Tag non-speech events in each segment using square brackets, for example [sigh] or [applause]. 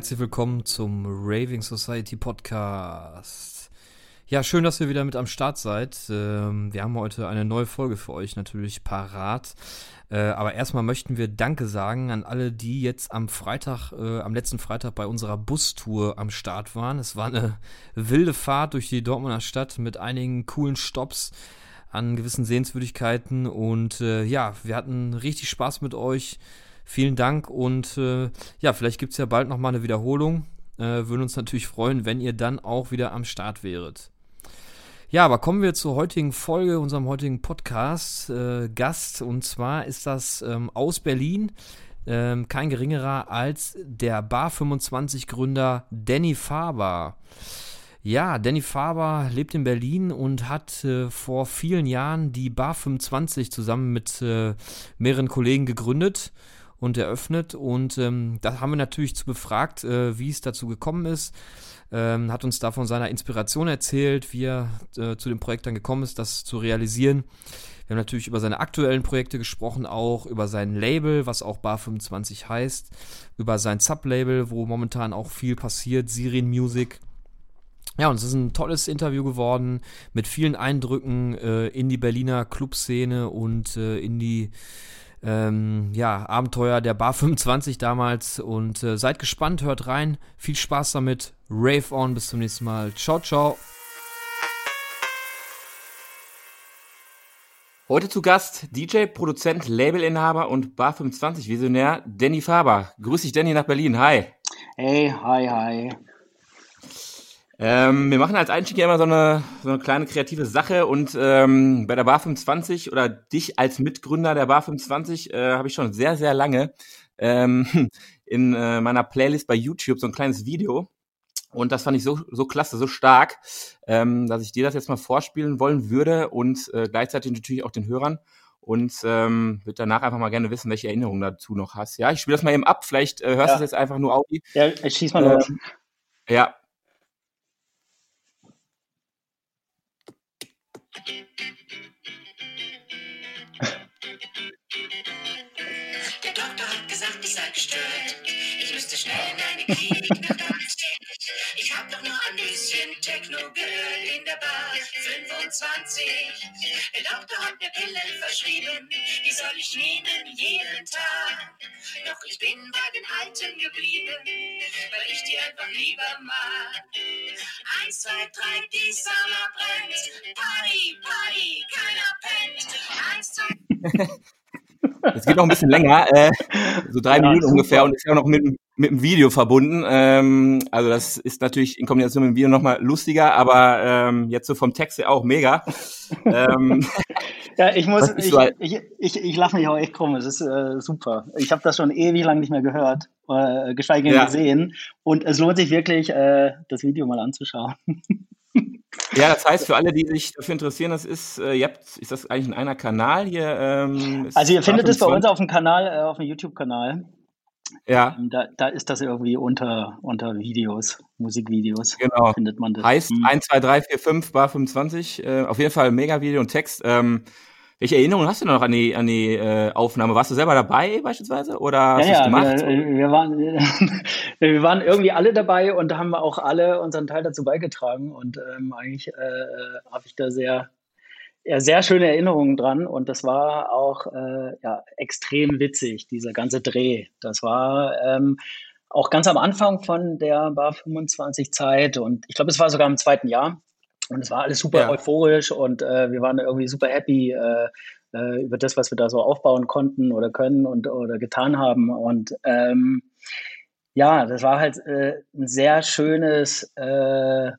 Herzlich willkommen zum Raving Society Podcast. Ja, schön, dass ihr wieder mit am Start seid. Ähm, wir haben heute eine neue Folge für euch natürlich parat. Äh, aber erstmal möchten wir Danke sagen an alle, die jetzt am Freitag, äh, am letzten Freitag bei unserer Bustour am Start waren. Es war eine wilde Fahrt durch die Dortmunder Stadt mit einigen coolen Stops an gewissen Sehenswürdigkeiten und äh, ja, wir hatten richtig Spaß mit euch. Vielen Dank und äh, ja, vielleicht gibt es ja bald nochmal eine Wiederholung. Äh, würden uns natürlich freuen, wenn ihr dann auch wieder am Start wäret. Ja, aber kommen wir zur heutigen Folge, unserem heutigen Podcast. Äh, und zwar ist das ähm, aus Berlin ähm, kein geringerer als der Bar 25 Gründer Danny Faber. Ja, Danny Faber lebt in Berlin und hat äh, vor vielen Jahren die Bar 25 zusammen mit äh, mehreren Kollegen gegründet und eröffnet. Und ähm, da haben wir natürlich zu befragt, äh, wie es dazu gekommen ist. Ähm, hat uns da von seiner Inspiration erzählt, wie er äh, zu dem Projekt dann gekommen ist, das zu realisieren. Wir haben natürlich über seine aktuellen Projekte gesprochen, auch über sein Label, was auch Bar 25 heißt, über sein Sublabel, wo momentan auch viel passiert, Sirin Music ja, und es ist ein tolles Interview geworden mit vielen Eindrücken äh, in die Berliner Clubszene und äh, in die ähm, ja, Abenteuer der Bar 25 damals. Und äh, seid gespannt, hört rein. Viel Spaß damit. Rave on, bis zum nächsten Mal. Ciao, ciao. Heute zu Gast DJ, Produzent, Labelinhaber und Bar 25 Visionär Danny Faber. Grüß dich, Danny, nach Berlin. Hi. Hey, hi, hi. Ähm, wir machen als Einstieg ja immer so eine, so eine kleine kreative Sache und ähm, bei der Bar 25 oder dich als Mitgründer der Bar 25 äh, habe ich schon sehr, sehr lange ähm, [laughs] in äh, meiner Playlist bei YouTube so ein kleines Video. Und das fand ich so, so klasse, so stark, ähm, dass ich dir das jetzt mal vorspielen wollen würde und äh, gleichzeitig natürlich auch den Hörern und ähm, würde danach einfach mal gerne wissen, welche Erinnerungen dazu noch hast. Ja, ich spiele das mal eben ab, vielleicht äh, hörst du ja. es jetzt einfach nur Audi. Ja, ich schieß mal los. Ähm, ja, Der Doktor hat gesagt, ich sei gestört. Ich müsste schnell in eine Klinik nach Ich hab doch nur ein bisschen Techno gehört in der Bar 25. Der Doktor hat mir Pillen verschrieben, die soll ich nehmen jeden Tag. Doch ich bin bei den Alten geblieben, weil ich die einfach lieber mag. Eins, zwei, drei, die Sauna brennt. Party, Party, keiner pennt. Eins, zwei. [laughs] Es geht noch ein bisschen länger, äh, so drei ja, Minuten super. ungefähr und ist ja noch mit, mit dem Video verbunden. Ähm, also das ist natürlich in Kombination mit dem Video nochmal lustiger, aber ähm, jetzt so vom Text her auch mega. [laughs] ähm, ja, ich muss, ich, ich, ich, ich lache mich auch echt krumm, es ist äh, super. Ich habe das schon ewig lang nicht mehr gehört, äh, geschweige denn ja. gesehen und es lohnt sich wirklich, äh, das Video mal anzuschauen. [laughs] Ja, das heißt, für alle, die sich dafür interessieren, das ist, äh, ihr habt, ist das eigentlich in einer Kanal hier? Ähm, also ihr findet es bei uns auf dem Kanal, äh, auf dem YouTube-Kanal. Ja. Ähm, da, da ist das irgendwie unter, unter Videos, Musikvideos. Genau. Findet man das. Heißt mhm. 1, 2, 3, 4, 5, Bar 25. Äh, auf jeden Fall mega Video und Text. Ähm, welche Erinnerungen hast du noch an die, an die äh, Aufnahme? Warst du selber dabei beispielsweise oder hast ja, ja, gemacht? Wir, wir, waren, [laughs] wir waren irgendwie alle dabei und haben auch alle unseren Teil dazu beigetragen und ähm, eigentlich äh, habe ich da sehr, ja, sehr schöne Erinnerungen dran und das war auch äh, ja, extrem witzig, dieser ganze Dreh. Das war ähm, auch ganz am Anfang von der Bar 25 Zeit und ich glaube, es war sogar im zweiten Jahr und es war alles super ja. euphorisch und äh, wir waren irgendwie super happy äh, äh, über das, was wir da so aufbauen konnten oder können und oder getan haben. Und ähm, ja, das war halt äh, ein sehr schönes äh,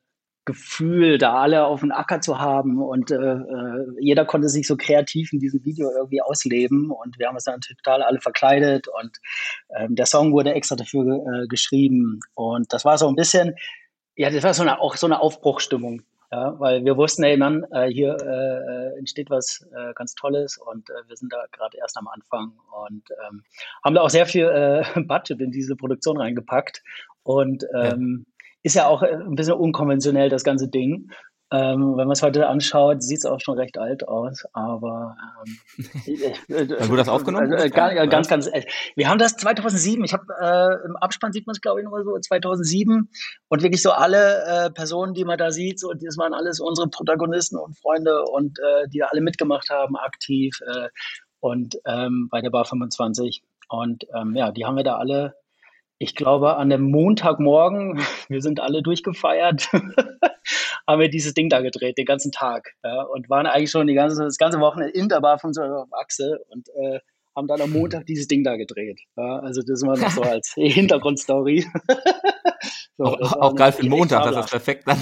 Gefühl, da alle auf dem Acker zu haben und äh, äh, jeder konnte sich so kreativ in diesem Video irgendwie ausleben und wir haben uns dann total alle verkleidet und ähm, der Song wurde extra dafür äh, geschrieben und das war so ein bisschen, ja, das war so eine, auch so eine Aufbruchstimmung ja, weil wir wussten, ey Mann, äh, hier äh, entsteht was äh, ganz Tolles und äh, wir sind da gerade erst am Anfang und ähm, haben da auch sehr viel äh, [laughs] Budget in diese Produktion reingepackt und ähm, ja. Ist ja auch äh, ein bisschen unkonventionell das ganze Ding. Ähm, wenn man es heute anschaut, sieht es auch schon recht alt aus, aber ähm, [laughs] äh, wurde das aufgenommen? Also, äh, ganz, äh, ganz, ganz, äh, wir haben das 2007, ich habe äh, im Abspann sieht man es glaube ich noch mal so 2007 und wirklich so alle äh, Personen, die man da sieht, so das waren alles unsere Protagonisten und Freunde und äh, die da alle mitgemacht haben, aktiv äh, und ähm, bei der Bar 25 und ähm, ja, die haben wir da alle ich glaube, an dem Montagmorgen, [laughs] wir sind alle durchgefeiert, [laughs] haben wir dieses Ding da gedreht, den ganzen Tag. Ja, und waren eigentlich schon die ganze, das ganze Wochenende in der Bar von so einer Achse und äh, haben dann am Montag dieses Ding da gedreht. Ja, also das war noch [laughs] so als Hintergrundstory. so, auch, auch geil für den Montag, das ist perfekt dann.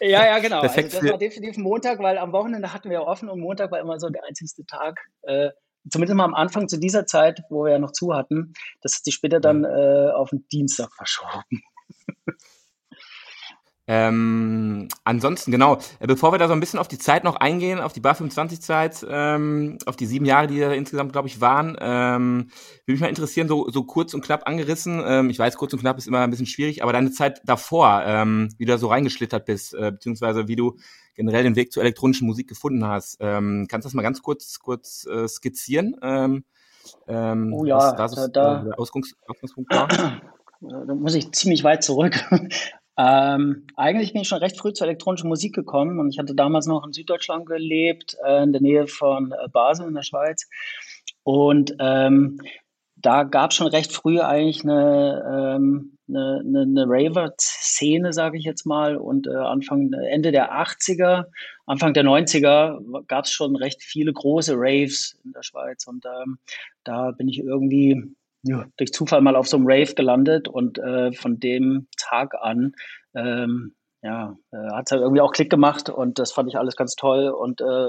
ja, ja, genau. Perfekt also das war definitiv Montag, weil am Wochenende hatten wir offen und Montag war immer so der einzigste Tag, äh, zumindest mal am Anfang zu dieser Zeit, wo wir ja noch zu hatten, das hat sich später dann äh, auf den Dienstag verschoben. Ähm, ansonsten, genau, äh, bevor wir da so ein bisschen auf die Zeit noch eingehen, auf die Bar 25 Zeit, ähm, auf die sieben Jahre, die da insgesamt, glaube ich, waren, ähm, würde mich mal interessieren, so, so kurz und knapp angerissen. Ähm, ich weiß, kurz und knapp ist immer ein bisschen schwierig, aber deine Zeit davor, ähm, wie du da so reingeschlittert bist, äh, beziehungsweise wie du generell den Weg zur elektronischen Musik gefunden hast. Ähm, kannst du das mal ganz kurz, kurz äh, skizzieren? Ähm, ähm, oh ja, was da, da, der Ausgangs Ausgangspunkt war? [clears throat] Da muss ich ziemlich weit zurück. Ähm, eigentlich bin ich schon recht früh zur elektronischen Musik gekommen und ich hatte damals noch in Süddeutschland gelebt, äh, in der Nähe von äh, Basel in der Schweiz. Und ähm, da gab es schon recht früh eigentlich eine, ähm, eine, eine, eine Raver-Szene, sage ich jetzt mal. Und äh, Anfang, Ende der 80er, Anfang der 90er gab es schon recht viele große Raves in der Schweiz. Und ähm, da bin ich irgendwie ja, durch Zufall mal auf so einem Rave gelandet und äh, von dem Tag an ähm, ja, äh, hat es halt irgendwie auch Klick gemacht und das fand ich alles ganz toll und äh,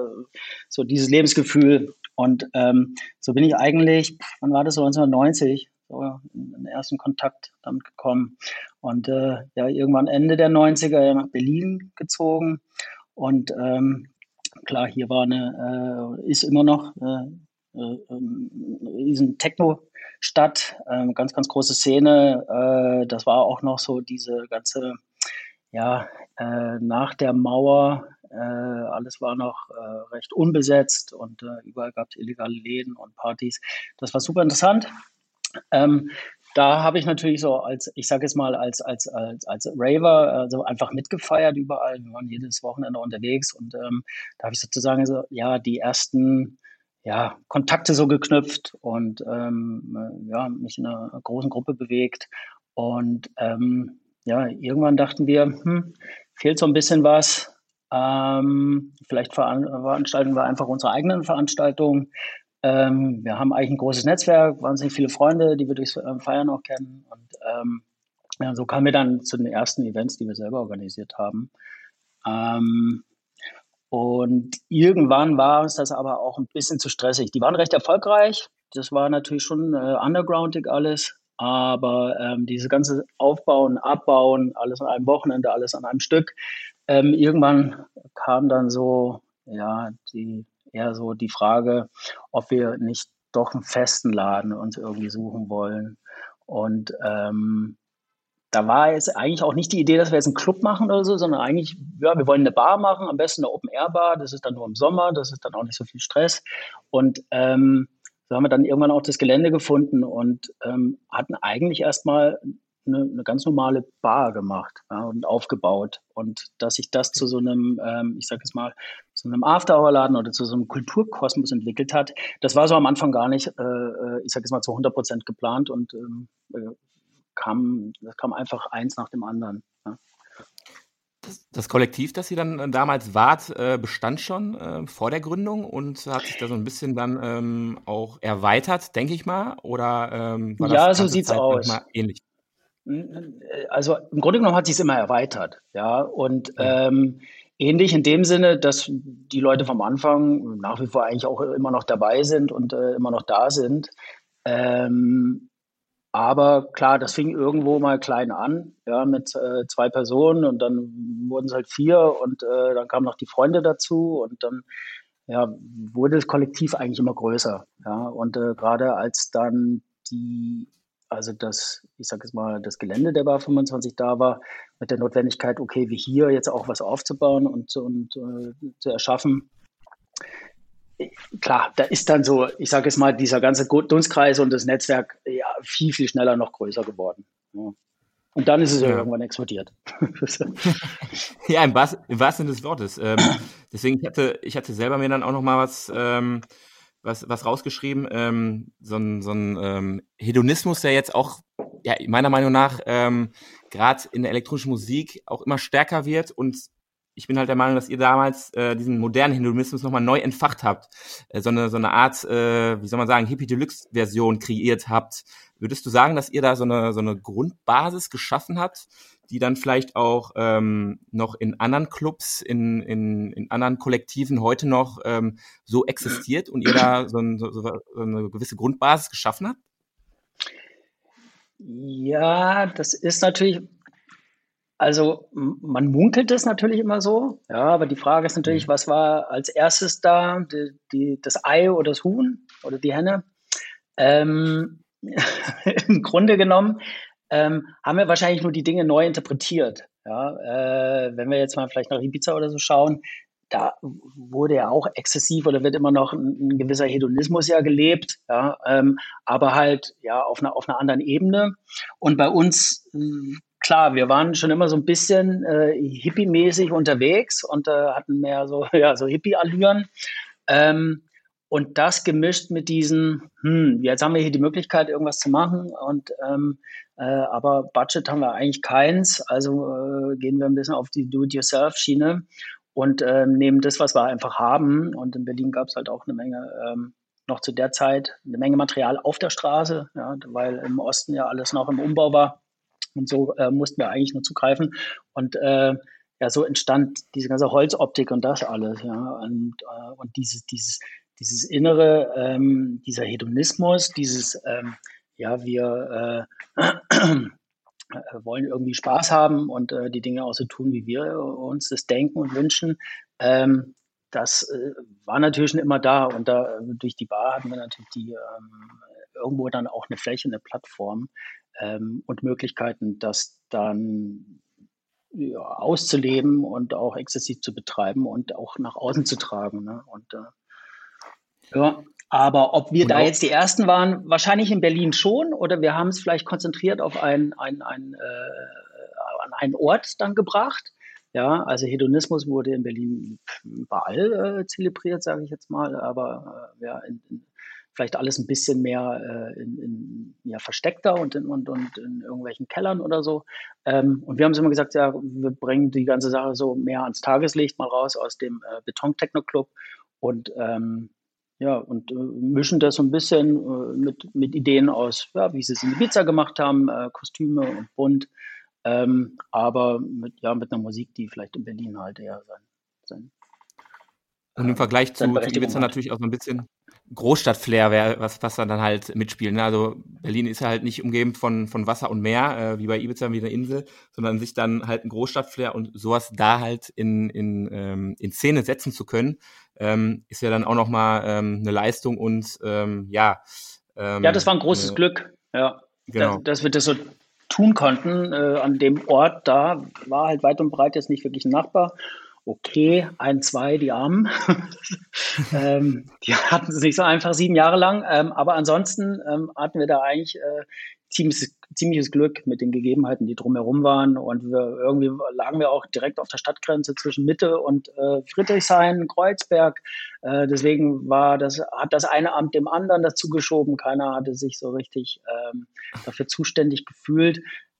so dieses Lebensgefühl und ähm, so bin ich eigentlich, wann war das so 1990, so in den ersten Kontakt damit gekommen und äh, ja irgendwann Ende der 90er nach Berlin gezogen und ähm, klar hier war eine äh, ist immer noch äh, äh, ähm, riesen Techno Stadt, ähm, ganz, ganz große Szene. Äh, das war auch noch so diese ganze, ja, äh, nach der Mauer, äh, alles war noch äh, recht unbesetzt und äh, überall gab es illegale Läden und Partys. Das war super interessant. Ähm, da habe ich natürlich so als, ich sage jetzt mal, als, als, als, als Raver also einfach mitgefeiert überall. Wir waren jedes Wochenende unterwegs und ähm, da habe ich sozusagen so, ja, die ersten ja, Kontakte so geknüpft und ähm, äh, ja, mich in einer großen Gruppe bewegt. Und ähm, ja, irgendwann dachten wir, hm, fehlt so ein bisschen was. Ähm, vielleicht veranstalten wir einfach unsere eigenen Veranstaltungen. Ähm, wir haben eigentlich ein großes Netzwerk, wahnsinnig viele Freunde, die wir durchs ähm, Feiern auch kennen. Und ähm, ja, so kamen wir dann zu den ersten Events, die wir selber organisiert haben. Ähm, und irgendwann war uns das aber auch ein bisschen zu stressig. Die waren recht erfolgreich. Das war natürlich schon äh, undergroundig alles. Aber ähm, diese ganze Aufbauen, Abbauen, alles an einem Wochenende, alles an einem Stück. Ähm, irgendwann kam dann so, ja, die, eher so die Frage, ob wir nicht doch einen festen Laden uns irgendwie suchen wollen. Und ähm, da war jetzt eigentlich auch nicht die Idee, dass wir jetzt einen Club machen oder so, sondern eigentlich, ja, wir wollen eine Bar machen, am besten eine Open-Air-Bar, das ist dann nur im Sommer, das ist dann auch nicht so viel Stress. Und ähm, so haben wir dann irgendwann auch das Gelände gefunden und ähm, hatten eigentlich erstmal eine, eine ganz normale Bar gemacht ja, und aufgebaut. Und dass sich das zu so einem, ähm, ich sage jetzt mal, zu einem After-Hour-Laden oder zu so einem Kulturkosmos entwickelt hat, das war so am Anfang gar nicht, äh, äh ich sage jetzt mal, zu 100 Prozent geplant und ähm, äh, kam, das kam einfach eins nach dem anderen. Ja. Das, das, Kollektiv, das ihr dann äh, damals wart, äh, bestand schon äh, vor der Gründung und hat sich da so ein bisschen dann ähm, auch erweitert, denke ich mal? Oder ähm, ja, so sieht's Zeit aus. Ähnlich? Also im Grunde genommen hat sich es immer erweitert, ja. Und ja. Ähm, ähnlich in dem Sinne, dass die Leute vom Anfang nach wie vor eigentlich auch immer noch dabei sind und äh, immer noch da sind. Ähm, aber klar, das fing irgendwo mal klein an, ja, mit äh, zwei Personen und dann wurden es halt vier und äh, dann kamen noch die Freunde dazu und dann ja, wurde das Kollektiv eigentlich immer größer. Ja, und äh, gerade als dann die also das, ich sage jetzt mal, das Gelände der Bar 25 da war, mit der Notwendigkeit, okay, wie hier jetzt auch was aufzubauen und, und äh, zu erschaffen. Klar, da ist dann so, ich sage jetzt mal, dieser ganze Dunstkreis und das Netzwerk ja, viel, viel schneller noch größer geworden. Ja. Und dann ist es ja. irgendwann explodiert. [laughs] ja, im, Bas im wahrsten Sinne des Wortes. Ähm, deswegen, ich hatte, ich hatte selber mir dann auch noch mal was, ähm, was, was rausgeschrieben. Ähm, so ein, so ein ähm, Hedonismus, der jetzt auch, ja, meiner Meinung nach, ähm, gerade in der elektronischen Musik auch immer stärker wird und ich bin halt der Meinung, dass ihr damals äh, diesen modernen Hinduismus nochmal neu entfacht habt, äh, so, eine, so eine Art, äh, wie soll man sagen, Hippie Deluxe-Version kreiert habt. Würdest du sagen, dass ihr da so eine, so eine Grundbasis geschaffen habt, die dann vielleicht auch ähm, noch in anderen Clubs, in, in, in anderen Kollektiven heute noch ähm, so existiert und ihr da so, ein, so, so eine gewisse Grundbasis geschaffen habt? Ja, das ist natürlich also man munkelt es natürlich immer so, ja, aber die Frage ist natürlich, mhm. was war als erstes da, die, die, das Ei oder das Huhn oder die Henne? Ähm, [laughs] Im Grunde genommen ähm, haben wir wahrscheinlich nur die Dinge neu interpretiert. Ja, äh, wenn wir jetzt mal vielleicht nach Ibiza oder so schauen, da wurde ja auch exzessiv oder wird immer noch ein, ein gewisser Hedonismus ja gelebt, ja, ähm, aber halt ja auf einer, auf einer anderen Ebene. Und bei uns klar, wir waren schon immer so ein bisschen äh, hippie-mäßig unterwegs und äh, hatten mehr so, [laughs] ja, so Hippie-Allüren. Ähm, und das gemischt mit diesen, hm, jetzt haben wir hier die Möglichkeit, irgendwas zu machen, und ähm, äh, aber Budget haben wir eigentlich keins. Also äh, gehen wir ein bisschen auf die Do-it-yourself-Schiene und ähm, nehmen das, was wir einfach haben. Und in Berlin gab es halt auch eine Menge, ähm, noch zu der Zeit, eine Menge Material auf der Straße, ja, weil im Osten ja alles noch im Umbau war. Und so äh, mussten wir eigentlich nur zugreifen. Und äh, ja, so entstand diese ganze Holzoptik und das alles, ja. Und, äh, und dieses, dieses, dieses innere, ähm, dieser Hedonismus, dieses, ähm, ja, wir äh, [clears throat] wollen irgendwie Spaß haben und äh, die Dinge auch so tun, wie wir uns das denken und wünschen. Ähm, das äh, war natürlich schon immer da und da durch die Bar hatten wir natürlich die ähm, irgendwo dann auch eine Fläche, eine Plattform, ähm, und Möglichkeiten, das dann ja, auszuleben und auch exzessiv zu betreiben und auch nach außen zu tragen. Ne? Und äh, ja, aber ob wir und da jetzt die Ersten waren, wahrscheinlich in Berlin schon, oder wir haben es vielleicht konzentriert auf ein, ein, ein, äh, an einen Ort dann gebracht. Ja, also Hedonismus wurde in Berlin überall äh, zelebriert, sage ich jetzt mal, aber äh, ja, in, in vielleicht alles ein bisschen mehr äh, in, in, ja, versteckter und in, und, und in irgendwelchen Kellern oder so. Ähm, und wir haben es immer gesagt, ja, wir bringen die ganze Sache so mehr ans Tageslicht mal raus aus dem äh, Beton-Techno-Club und ähm, ja, und äh, mischen das so ein bisschen äh, mit, mit Ideen aus, ja, wie sie es in Ibiza gemacht haben, äh, Kostüme und bunt, ähm, aber mit, ja, mit einer Musik, die vielleicht in Berlin halt eher sein, sein und im Vergleich zu, zu Ibiza natürlich auch so ein bisschen Großstadt-Flair, was, was dann halt mitspielt. Ne? Also Berlin ist ja halt nicht umgeben von, von Wasser und Meer, äh, wie bei Ibiza, wie eine Insel, sondern sich dann halt ein Großstadt-Flair und sowas da halt in, in, ähm, in Szene setzen zu können, ähm, ist ja dann auch nochmal ähm, eine Leistung und ähm, ja. Ähm, ja, das war ein großes äh, Glück, ja. Genau. Dass, dass wir das so tun konnten. Äh, an dem Ort da war halt weit und breit jetzt nicht wirklich ein Nachbar okay, ein, zwei, die Armen. [laughs] ähm, die hatten es nicht so einfach sieben Jahre lang. Ähm, aber ansonsten ähm, hatten wir da eigentlich äh, ziemliches, ziemliches Glück mit den Gegebenheiten, die drumherum waren. Und wir, irgendwie lagen wir auch direkt auf der Stadtgrenze zwischen Mitte und äh, Friedrichshain, Kreuzberg. Äh, deswegen war das, hat das eine Amt dem anderen dazu geschoben. Keiner hatte sich so richtig ähm, dafür zuständig gefühlt.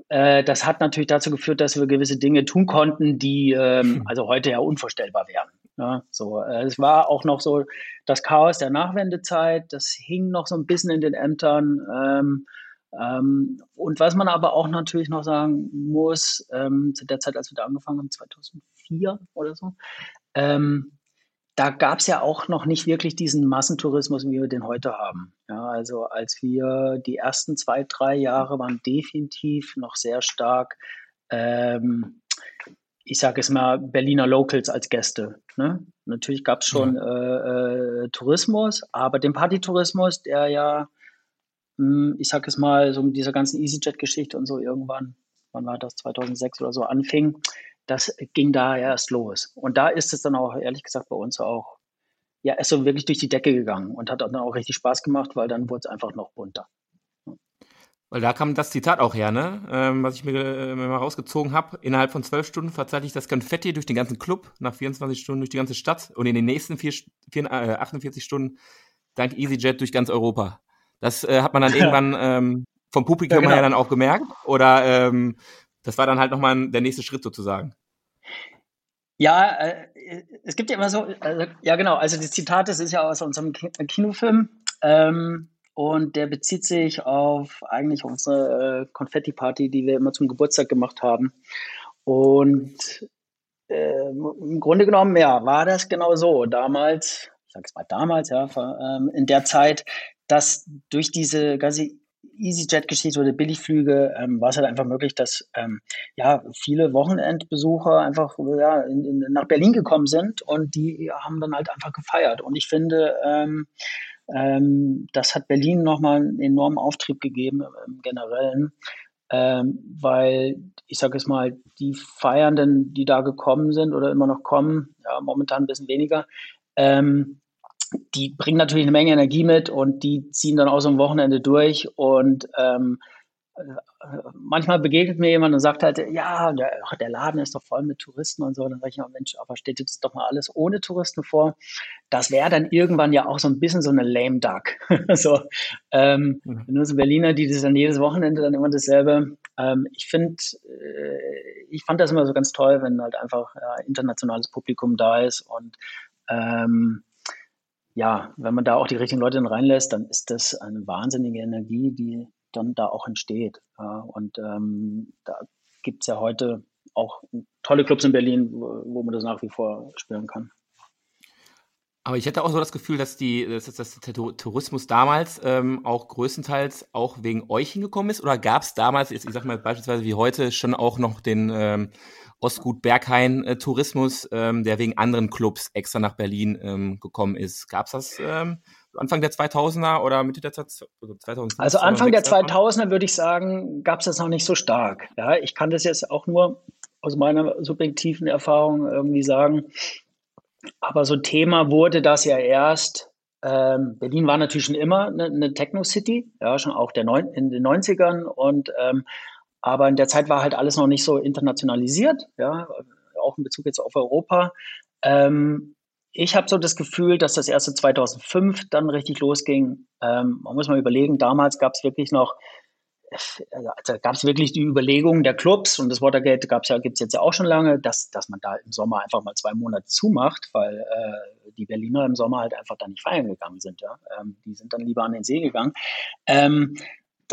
Äh, das hat natürlich dazu geführt, dass wir gewisse Dinge tun konnten, die ähm, hm. also heute ja unvorstellbar wären. Ja, so, äh, es war auch noch so das Chaos der Nachwendezeit, das hing noch so ein bisschen in den Ämtern. Ähm, ähm, und was man aber auch natürlich noch sagen muss, ähm, zu der Zeit, als wir da angefangen haben, 2004 oder so, ähm, da gab es ja auch noch nicht wirklich diesen Massentourismus, wie wir den heute haben. Ja, also als wir die ersten zwei, drei Jahre waren definitiv noch sehr stark, ähm, ich sage es mal, Berliner Locals als Gäste. Ne? Natürlich gab es schon ja. äh, äh, Tourismus, aber den Partytourismus, der ja hm, ich sag es mal, so mit dieser ganzen EasyJet-Geschichte und so irgendwann, wann war das, 2006 oder so anfing, das ging da erst los. Und da ist es dann auch, ehrlich gesagt, bei uns auch, ja, ist so wirklich durch die Decke gegangen und hat dann auch richtig Spaß gemacht, weil dann wurde es einfach noch bunter. Weil da kam das Zitat auch her, ne? Ähm, was ich mir, äh, mal rausgezogen habe. Innerhalb von zwölf Stunden verzeichne ich das Konfetti durch den ganzen Club, nach 24 Stunden durch die ganze Stadt und in den nächsten vier, vier, äh, 48 Stunden dank EasyJet durch ganz Europa. Das äh, hat man dann [laughs] irgendwann ähm, vom Publikum ja, genau. her dann auch gemerkt? Oder ähm, das war dann halt nochmal der nächste Schritt sozusagen? Ja, äh, es gibt ja immer so, also, ja genau, also das Zitat, das ist ja aus unserem Kinofilm. Ähm, und der bezieht sich auf eigentlich unsere äh, Konfetti-Party, die wir immer zum Geburtstag gemacht haben. Und äh, im Grunde genommen, ja, war das genau so. Damals, ich sage es mal damals, ja, ähm, in der Zeit, dass durch diese ganze EasyJet-Geschichte oder Billigflüge ähm, war es halt einfach möglich, dass ähm, ja viele Wochenendbesucher einfach ja, in, in, nach Berlin gekommen sind und die haben dann halt einfach gefeiert. Und ich finde, ähm, ähm, das hat Berlin nochmal einen enormen Auftrieb gegeben im Generellen, ähm, weil ich sage es mal, die Feiernden, die da gekommen sind oder immer noch kommen, ja, momentan ein bisschen weniger, ähm, die bringen natürlich eine Menge Energie mit und die ziehen dann auch so ein Wochenende durch und ähm, manchmal begegnet mir jemand und sagt halt, ja, der, der, Laden ist doch voll mit Touristen und so. Dann sage ich, Mensch, aber steht jetzt doch mal alles ohne Touristen vor. Das wäre dann irgendwann ja auch so ein bisschen so eine lame duck. [laughs] so, ähm, mhm. nur so Berliner, die das dann jedes Wochenende dann immer dasselbe. Ähm, ich finde, äh, ich fand das immer so ganz toll, wenn halt einfach ja, internationales Publikum da ist und ähm, ja, wenn man da auch die richtigen Leute dann reinlässt, dann ist das eine wahnsinnige Energie, die dann da auch entsteht. Und ähm, da gibt es ja heute auch tolle Clubs in Berlin, wo, man das nach wie vor spüren kann. Aber ich hätte auch so das Gefühl, dass, die, dass, dass der Tourismus damals ähm, auch größtenteils auch wegen euch hingekommen ist. Oder gab es damals, ich sag mal beispielsweise wie heute, schon auch noch den ähm, Ostgut Berghain äh, Tourismus, ähm, der wegen anderen Clubs extra nach Berlin ähm, gekommen ist? Gab es das ähm, Anfang der 2000er oder Mitte der 2000er? Also, also Anfang der 2000er würde ich sagen, gab es das noch nicht so stark. Ja, ich kann das jetzt auch nur aus meiner subjektiven Erfahrung irgendwie sagen. Aber so Thema wurde das ja erst. Ähm, Berlin war natürlich schon immer eine, eine Techno-City, ja, schon auch der neun, in den 90ern. Und, ähm, aber in der Zeit war halt alles noch nicht so internationalisiert, ja, auch in Bezug jetzt auf Europa. Ähm, ich habe so das Gefühl, dass das erste 2005 dann richtig losging. Ähm, man muss mal überlegen, damals gab es wirklich noch, also gab es wirklich die Überlegung der Clubs und das Watergate gab's ja, gibt es jetzt ja auch schon lange, dass, dass man da im Sommer einfach mal zwei Monate zumacht, weil äh, die Berliner im Sommer halt einfach da nicht feiern gegangen sind. Ja? Ähm, die sind dann lieber an den See gegangen. Ähm,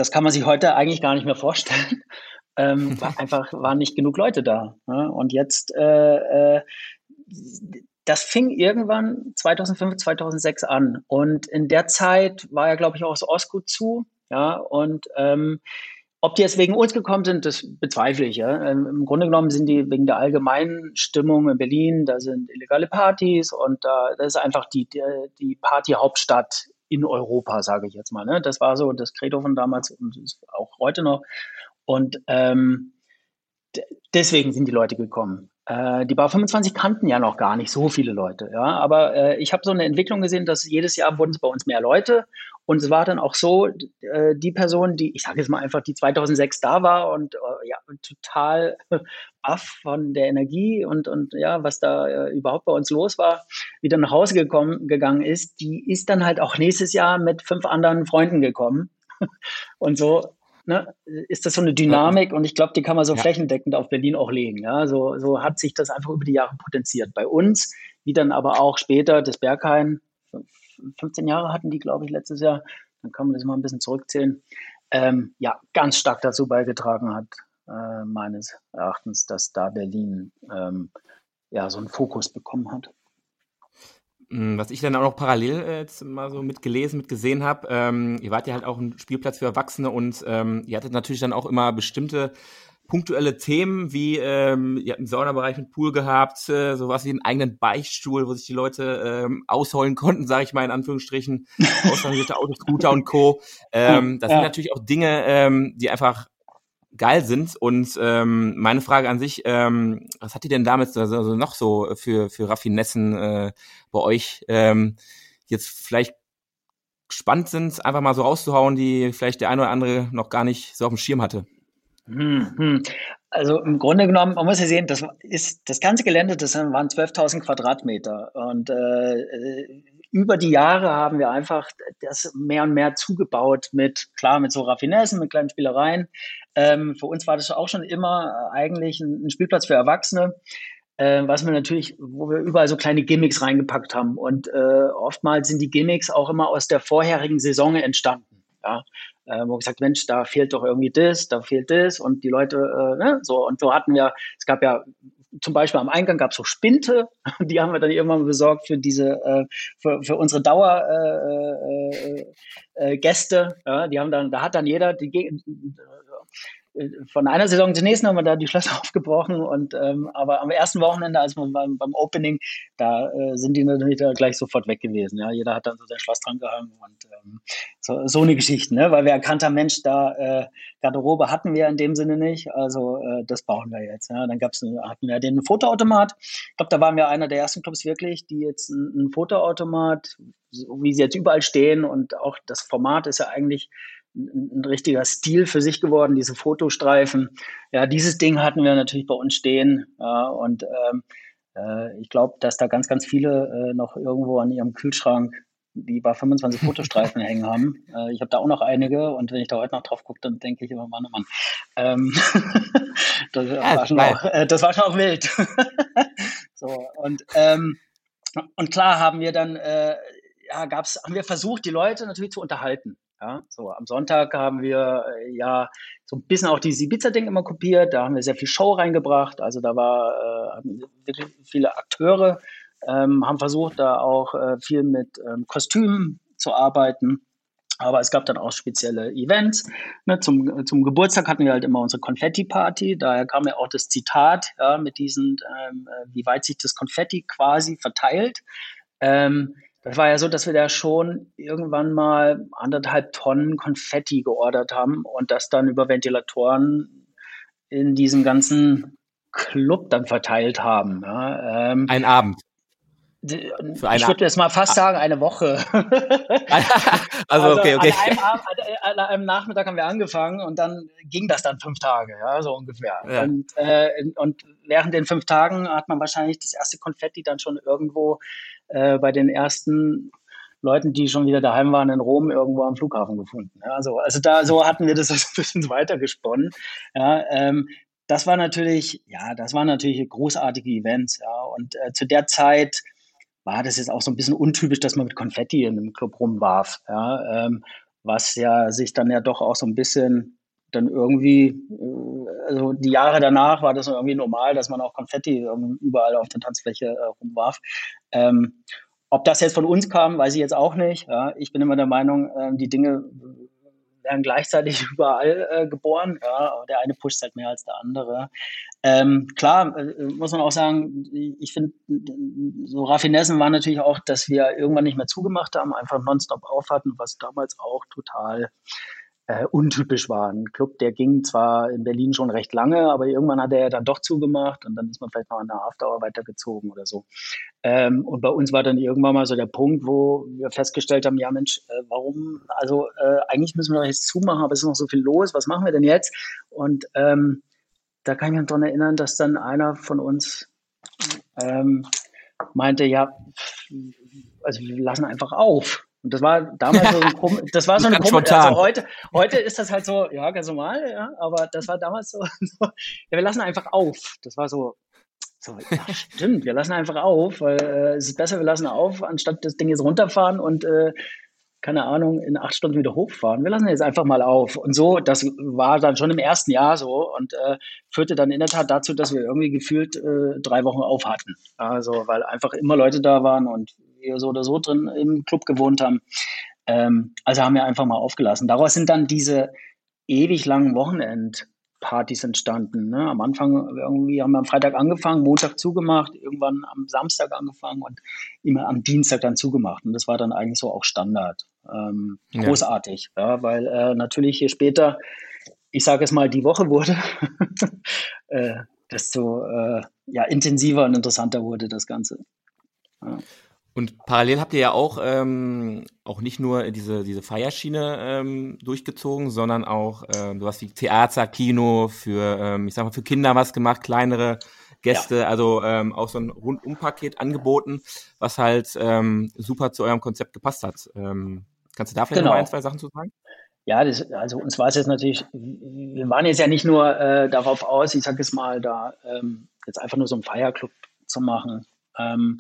das kann man sich heute eigentlich gar nicht mehr vorstellen. [laughs] ähm, war einfach waren nicht genug Leute da. Ne? Und jetzt äh, äh, das fing irgendwann 2005, 2006 an. Und in der Zeit war ja, glaube ich, auch das Osco zu. Ja, und ähm, ob die jetzt wegen uns gekommen sind, das bezweifle ich. Ja. Ähm, Im Grunde genommen sind die wegen der allgemeinen Stimmung in Berlin, da sind illegale Partys und da ist einfach die, die, die Partyhauptstadt in Europa, sage ich jetzt mal. Ne? Das war so das Credo von damals und auch heute noch. Und ähm, deswegen sind die Leute gekommen. Äh, die Bar 25 kannten ja noch gar nicht so viele Leute, ja. Aber äh, ich habe so eine Entwicklung gesehen, dass jedes Jahr wurden es bei uns mehr Leute. Und es war dann auch so, äh, die Person, die, ich sage jetzt mal einfach, die 2006 da war und äh, ja, total [laughs] baff von der Energie und, und ja, was da äh, überhaupt bei uns los war, wieder nach Hause gekommen, gegangen ist, die ist dann halt auch nächstes Jahr mit fünf anderen Freunden gekommen. [laughs] und so ne, ist das so eine Dynamik und ich glaube, die kann man so ja. flächendeckend auf Berlin auch legen. Ja? So, so hat sich das einfach über die Jahre potenziert. Bei uns, wie dann aber auch später das Berghain, 15 Jahre hatten die, glaube ich, letztes Jahr, dann kann man das mal ein bisschen zurückzählen, ähm, ja, ganz stark dazu beigetragen hat, äh, meines Erachtens, dass da Berlin ähm, ja so einen Fokus bekommen hat. Hm, was ich dann auch noch parallel äh, jetzt mal so mitgelesen, mitgesehen habe, ähm, ihr wart ja halt auch ein Spielplatz für Erwachsene und ähm, ihr hattet natürlich dann auch immer bestimmte punktuelle Themen wie, ähm, ihr habt einen Saunabereich mit Pool gehabt, äh, sowas wie einen eigenen Beichtstuhl, wo sich die Leute ähm, ausholen konnten, sage ich mal in Anführungsstrichen, [laughs] ausrangierte Autoscooter und Co. Ähm, das ja. sind natürlich auch Dinge, ähm, die einfach geil sind. Und ähm, meine Frage an sich, ähm, was hat die denn damit also noch so für, für Raffinessen äh, bei euch ähm, jetzt vielleicht spannend sind, einfach mal so rauszuhauen, die vielleicht der eine oder andere noch gar nicht so auf dem Schirm hatte? Hm, hm. Also im Grunde genommen, man muss ja sehen, das ist das ganze Gelände, das waren 12.000 Quadratmeter und äh, über die Jahre haben wir einfach das mehr und mehr zugebaut mit, klar, mit so Raffinessen, mit kleinen Spielereien. Ähm, für uns war das auch schon immer eigentlich ein, ein Spielplatz für Erwachsene, äh, was wir natürlich, wo wir überall so kleine Gimmicks reingepackt haben. Und äh, oftmals sind die Gimmicks auch immer aus der vorherigen Saison entstanden. Ja, äh, wo gesagt, Mensch, da fehlt doch irgendwie das, da fehlt das und die Leute, äh, ne, so und so hatten wir, es gab ja zum Beispiel am Eingang gab es so Spinte, [laughs] die haben wir dann irgendwann besorgt für diese, äh, für, für unsere Dauergäste. Äh, äh, äh, Gäste. ja, die haben dann, da hat dann jeder die von einer Saison zur nächsten haben wir da die Schlösser [laughs] aufgebrochen und ähm, aber am ersten Wochenende, als wir beim, beim Opening, da äh, sind die natürlich gleich sofort weg gewesen. Ja, jeder hat dann so sein Schloss dran gehangen und ähm, so, so eine Geschichte, ne? Weil wir erkannt haben, Mensch, da äh, Garderobe hatten wir in dem Sinne nicht, also äh, das bauen wir jetzt. Ja, dann gab's hatten wir den Fotoautomat. Ich glaube, da waren wir einer der ersten Clubs wirklich, die jetzt einen Fotoautomat, so wie sie jetzt überall stehen und auch das Format ist ja eigentlich ein, richtiger Stil für sich geworden, diese Fotostreifen. Ja, dieses Ding hatten wir natürlich bei uns stehen. Ja, und ähm, äh, ich glaube, dass da ganz, ganz viele äh, noch irgendwo an ihrem Kühlschrank die bei 25 Fotostreifen [laughs] hängen haben. Äh, ich habe da auch noch einige und wenn ich da heute noch drauf gucke, dann denke ich immer, Mann, oh Mann. Ähm, [laughs] das, ja, war schon auch, äh, das war schon auch wild. [laughs] so, und, ähm, und klar haben wir dann, äh, ja, gab's, haben wir versucht, die Leute natürlich zu unterhalten. Ja, so am Sonntag haben wir äh, ja so ein bisschen auch dieses Ibiza-Ding immer kopiert. Da haben wir sehr viel Show reingebracht. Also da war äh, wirklich viele Akteure, ähm, haben versucht, da auch äh, viel mit ähm, Kostümen zu arbeiten. Aber es gab dann auch spezielle Events. Ne, zum, zum Geburtstag hatten wir halt immer unsere Konfetti-Party. Daher kam ja auch das Zitat ja, mit diesen, ähm, äh, wie weit sich das Konfetti quasi verteilt. Ähm, das war ja so, dass wir da schon irgendwann mal anderthalb Tonnen Konfetti geordert haben und das dann über Ventilatoren in diesem ganzen Club dann verteilt haben. Ja, ähm, Ein Abend. Ich würde jetzt mal fast sagen, eine Woche. [laughs] also, also, okay, okay. An einem, Abend, an einem, Nachmittag haben wir angefangen und dann ging das dann fünf Tage, ja, so ungefähr. Ja. Und, äh, und während den fünf Tagen hat man wahrscheinlich das erste Konfetti dann schon irgendwo äh, bei den ersten Leuten, die schon wieder daheim waren in Rom, irgendwo am Flughafen gefunden. Ja, also, also da so hatten wir das [laughs] ein bisschen weitergesponnen. Ja, ähm, das war natürlich, ja, das waren natürlich großartige Events. Ja, und äh, zu der Zeit war das jetzt auch so ein bisschen untypisch, dass man mit Konfetti in einem Club rumwarf. Ja, ähm, was ja sich dann ja doch auch so ein bisschen dann irgendwie, äh, also die Jahre danach war das irgendwie normal, dass man auch Konfetti überall auf der Tanzfläche äh, rumwarf. Ähm, ob das jetzt von uns kam, weiß ich jetzt auch nicht. Ja, ich bin immer der Meinung, äh, die Dinge werden gleichzeitig [laughs] überall äh, geboren. Ja, der eine pusht halt mehr als der andere. Ähm, klar, äh, muss man auch sagen, ich finde, so Raffinessen waren natürlich auch, dass wir irgendwann nicht mehr zugemacht haben, einfach nonstop auf hatten, was damals auch total äh, untypisch war. Ein Club, der ging zwar in Berlin schon recht lange, aber irgendwann hat er dann doch zugemacht und dann ist man vielleicht noch an der Afterhour weitergezogen oder so. Ähm, und bei uns war dann irgendwann mal so der Punkt, wo wir festgestellt haben, ja Mensch, äh, warum, also äh, eigentlich müssen wir doch jetzt zumachen, aber es ist noch so viel los, was machen wir denn jetzt? Und ähm, da kann ich mich daran erinnern, dass dann einer von uns ähm, meinte, ja, also wir lassen einfach auf. Und das war damals so ein das war [laughs] so eine komische, also heute, heute ist das halt so, ja, ganz normal, ja, aber das war damals so, [laughs] so ja, wir lassen einfach auf. Das war so, so, ja, [laughs] stimmt, wir lassen einfach auf, weil äh, es ist besser, wir lassen auf, anstatt das Ding jetzt runterfahren und äh, keine Ahnung, in acht Stunden wieder hochfahren. Wir lassen jetzt einfach mal auf. Und so, das war dann schon im ersten Jahr so und äh, führte dann in der Tat dazu, dass wir irgendwie gefühlt äh, drei Wochen auf hatten. Also, weil einfach immer Leute da waren und wir so oder so drin im Club gewohnt haben. Ähm, also haben wir einfach mal aufgelassen. Daraus sind dann diese ewig langen Wochenend Partys entstanden. Ne? Am Anfang irgendwie haben wir am Freitag angefangen, Montag zugemacht, irgendwann am Samstag angefangen und immer am Dienstag dann zugemacht. Und das war dann eigentlich so auch Standard. Ähm, Ja. großartig, ja, weil äh, natürlich je später, ich sage es mal, die Woche wurde, [laughs] äh, desto äh, ja, intensiver und interessanter wurde das Ganze. Und parallel habt ihr ja auch, ähm, auch nicht nur diese, diese Feierschiene ähm, durchgezogen, sondern auch, ähm, du hast wie Theater, Kino für, ähm, ich sag mal, für Kinder was gemacht, kleinere Gäste, also ähm, auch so ein Rundumpaket angeboten, was halt ähm, super zu eurem Konzept gepasst hat. Ähm, kannst du da vielleicht Genau. noch ein, zwei Sachen zu sagen? Ja, das, also uns war es jetzt natürlich, wir waren jetzt ja nicht nur äh, darauf aus, ich sage es mal, da ähm, jetzt einfach nur so einen Feierclub zu machen. Ähm,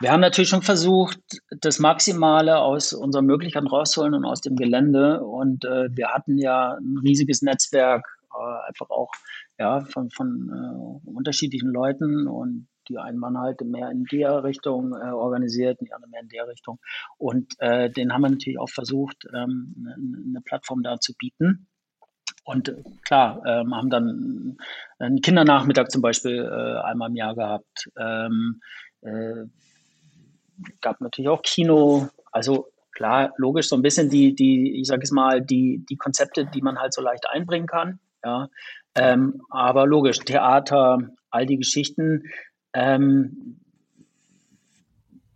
wir haben natürlich schon versucht, das Maximale aus unseren Möglichkeiten rauszuholen und aus dem Gelände. Und äh, wir hatten ja ein riesiges Netzwerk, äh, einfach auch ja, von, von äh, unterschiedlichen Leuten. Und die einen waren halt mehr in der Richtung äh, organisiert, die anderen mehr in der Richtung. Und äh, den haben wir natürlich auch versucht, ähm, eine, eine Plattform da zu bieten. Und klar, ähm, haben dann einen Kindernachmittag zum Beispiel äh, einmal im Jahr gehabt. Ähm, äh, gab natürlich auch Kino. Also klar, logisch, so ein bisschen die, die, ich sage es mal, die, die Konzepte, die man halt so leicht einbringen kann. Ja. Ähm, aber logisch, Theater, all die Geschichten, ähm,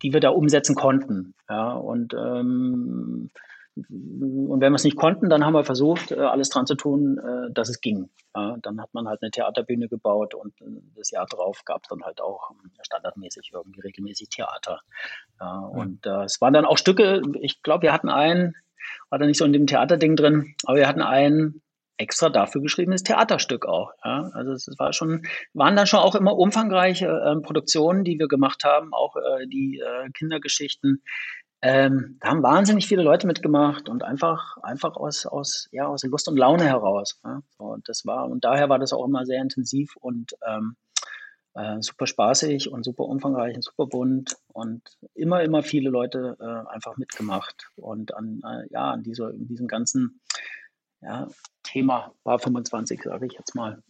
die wir da umsetzen konnten. Ja. Und ähm, und wenn wir es nicht konnten, dann haben wir versucht, äh, alles dran zu tun, äh, dass es ging. Ja, dann hat man halt eine Theaterbühne gebaut und äh, das Jahr drauf gab es dann halt auch ähm, standardmäßig irgendwie regelmäßig Theater. Ja, und äh, es waren dann auch Stücke, ich glaube, wir hatten einen, war da nicht so in dem Theaterding drin, aber wir hatten ein extra dafür geschriebenes Theaterstück auch. Ja? Also es war schon, waren dann schon auch immer umfangreiche äh, Produktionen, die wir gemacht haben, auch äh, die äh, Kindergeschichten. Ähm, da haben wahnsinnig viele Leute mitgemacht und einfach, einfach aus, aus, ja, aus Lust und Laune heraus. Ja? Und das war, und daher war das auch immer sehr intensiv und ähm, äh, super spaßig und super umfangreich und super bunt und immer, immer viele Leute äh, einfach mitgemacht und an, äh, ja, an dieser, diesem ganzen ja, Thema war 25, sage ich jetzt mal.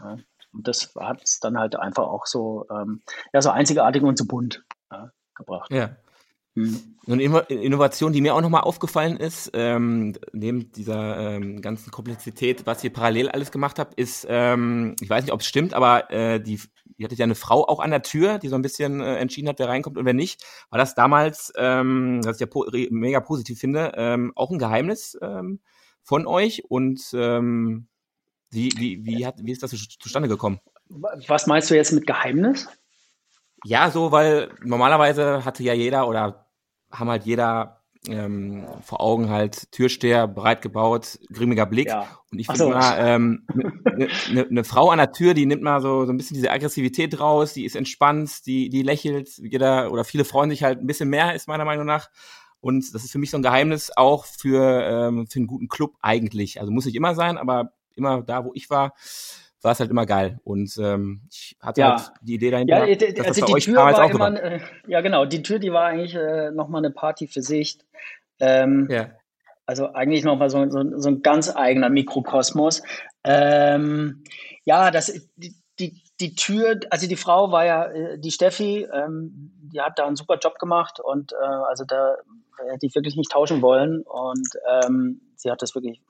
Ja. Und das hat es dann halt einfach auch so, ähm, ja, so einzigartig und so bunt gebracht. Ja. Hm. So eine Inno- Innovation, die mir auch nochmal aufgefallen ist, ähm, neben dieser ähm, ganzen Komplexität, was ihr parallel alles gemacht habt, ist, ähm, ich weiß nicht, ob es stimmt, aber äh, die, ihr hattet ja eine Frau auch an der Tür, die so ein bisschen äh, entschieden hat, wer reinkommt und wer nicht. War das damals, ähm, was ich ja po mega positiv finde, ähm, auch ein Geheimnis ähm, von euch? Und ähm, wie, wie, wie, hat, wie ist das zu- zustande gekommen? Was meinst du jetzt mit Geheimnis? Ja, so, weil normalerweise hatte ja jeder oder haben halt jeder ähm, vor Augen halt Türsteher, breit gebaut, grimmiger Blick. Ja. Und ich finde so. mal, ähm, eine ne, ne Frau an der Tür, die nimmt mal so, so ein bisschen diese Aggressivität raus, die ist entspannt, die, die lächelt, jeder oder viele freuen sich halt ein bisschen mehr, ist meiner Meinung nach. Und das ist für mich so ein Geheimnis auch für, ähm, für einen guten Club eigentlich. Also muss nicht immer sein, aber immer da, wo ich war, war es halt immer geil. Und ähm, ich hatte Ja. halt die Idee dahinter, Ja, d- dass also das die bei euch Tür damals auch immer, war. äh, ja genau, die Tür, die war eigentlich äh, nochmal eine Party für sich. Ähm, Ja. Also eigentlich nochmal so, so, so ein ganz eigener Mikrokosmos. Ähm, ja, das, die, die, die Tür, also die Frau war ja, äh, die Steffi, ähm, die hat da einen super Job gemacht und äh, also da hätte ich wirklich nicht tauschen wollen und ähm, sie hat das wirklich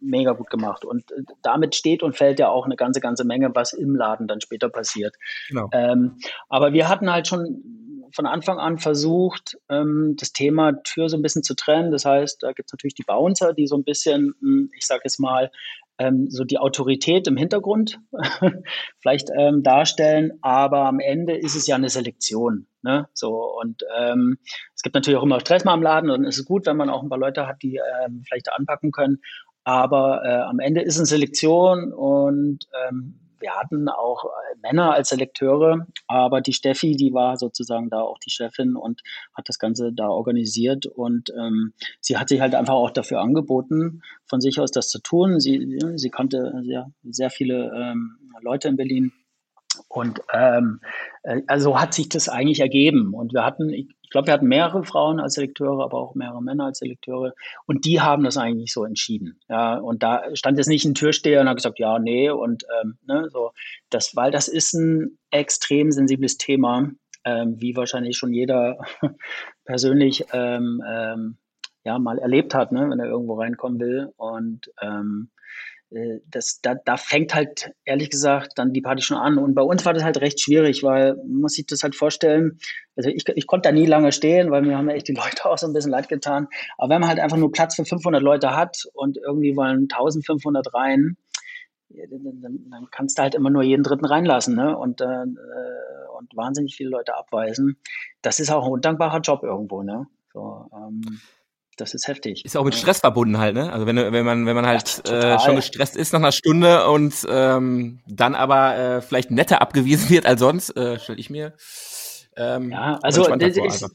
mega gut gemacht und äh, damit steht und fällt ja auch eine ganze, ganze Menge, was im Laden dann später passiert. Genau. Ähm, aber wir hatten halt schon von Anfang an versucht, ähm, das Thema Tür so ein bisschen zu trennen. Das heißt, da gibt es natürlich die Bouncer, die so ein bisschen, mh, ich sage es mal, ähm, so die Autorität im Hintergrund [laughs] vielleicht ähm, darstellen, aber am Ende ist es ja eine Selektion. Ne? So und ähm, es gibt natürlich auch immer Stress mal im Laden und es ist gut, wenn man auch ein paar Leute hat, die ähm, vielleicht anpacken können. Aber äh, am Ende ist es Selektion und ähm, wir hatten auch äh, Männer als Selekteure, aber die Steffi, die war sozusagen da auch die Chefin und hat das Ganze da organisiert und ähm, sie hat sich halt einfach auch dafür angeboten, von sich aus das zu tun. Sie, sie kannte sehr, sehr viele ähm, Leute in Berlin Und ähm, äh, also hat sich das eigentlich ergeben. Und wir hatten, ich, glaube, wir hatten mehrere Frauen als Selekteure, aber auch mehrere Männer als Selekteure. Und die haben das eigentlich so entschieden. Ja, und da stand jetzt nicht ein Türsteher und hat gesagt, ja, nee, und ähm, ne, so das, weil das ist ein extrem sensibles Thema, ähm, wie wahrscheinlich schon jeder [laughs] persönlich ähm, ähm, ja mal erlebt hat, ne, wenn er irgendwo reinkommen will. Und ähm, äh, das, da, da fängt halt ehrlich gesagt dann die Party schon an. Und bei uns war das halt recht schwierig, weil muss sich das halt vorstellen. Also ich, ich konnte da nie lange stehen, weil mir haben echt die Leute [laughs] auch so ein bisschen leid getan. Aber wenn man halt einfach nur Platz für 500 Leute hat und irgendwie wollen 1500 rein, dann, dann, dann kannst du halt immer nur jeden Dritten reinlassen ne? und, äh, und wahnsinnig viele Leute abweisen. Das ist auch ein undankbarer Job irgendwo. Ne? So, ähm, das ist heftig. Ist auch mit Stress verbunden halt, ne? Also wenn, wenn man, wenn man halt ja, äh, schon gestresst ist nach einer Stunde und ähm, dann aber äh, vielleicht netter abgewiesen wird als sonst, äh, stelle ich mir. Ähm, ja, also das ist,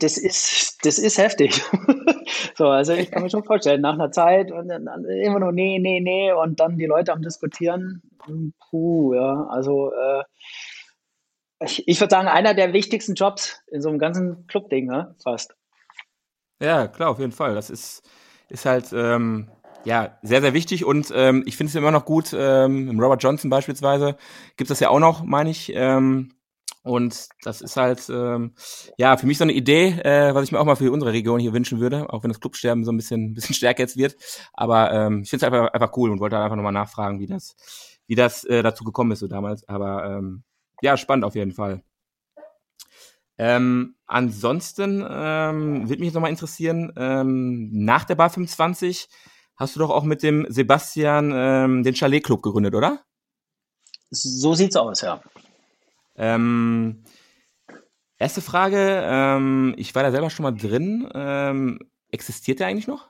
das ist, das ist heftig. [laughs] so, also ich kann mir schon vorstellen, nach einer Zeit und dann immer nur nee, nee, nee und dann die Leute am diskutieren. Puh, ja, also äh, ich, ich würde sagen, einer der wichtigsten Jobs in so einem ganzen Club-Ding, ne? fast. Ja, klar, auf jeden Fall. Das ist, ist halt ähm, ja sehr, sehr wichtig und ähm, ich finde es immer noch gut, ähm, Robert Johnson beispielsweise gibt es das ja auch noch, meine ich. Ähm, und das ist halt ähm, ja für mich so eine Idee, äh, was ich mir auch mal für unsere Region hier wünschen würde, auch wenn das Clubsterben so ein bisschen, bisschen stärker jetzt wird. Aber ähm, ich finde es einfach, einfach cool und wollte halt einfach nochmal nachfragen, wie das, wie das äh, dazu gekommen ist so damals. Aber ähm, ja, spannend auf jeden Fall. Ähm, ansonsten ähm, würde mich jetzt nochmal interessieren, ähm, nach der Bar 25 hast du doch auch mit dem Sebastian ähm, den Chalet Club gegründet, oder? So sieht's aus, ja. Ähm, erste Frage, ähm, ich war da selber schon mal drin. Ähm, existiert der eigentlich noch?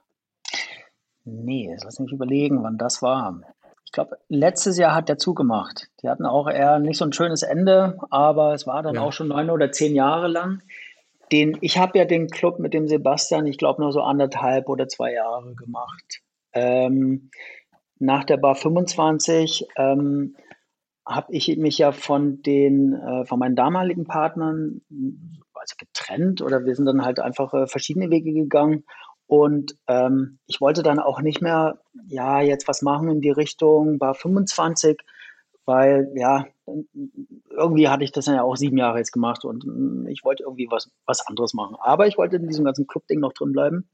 Nee, lass mich überlegen, wann das war ich glaube, letztes Jahr hat der zugemacht. Die hatten auch eher nicht so ein schönes Ende, aber es war dann ja. auch schon neun oder zehn Jahre lang. Den, ich habe ja den Club mit dem Sebastian, ich glaube, nur so anderthalb oder zwei Jahre gemacht. Ähm, nach der Bar 25 ähm, habe ich mich ja von den, äh, von meinen damaligen Partnern also getrennt oder wir sind dann halt einfach äh, verschiedene Wege gegangen und ähm, ich wollte dann auch nicht mehr, ja, jetzt was machen in die Richtung, war 25, weil ja, irgendwie hatte ich das ja auch sieben Jahre jetzt gemacht und mm, ich wollte irgendwie was, was anderes machen. Aber ich wollte in diesem ganzen Club-Ding noch drin bleiben.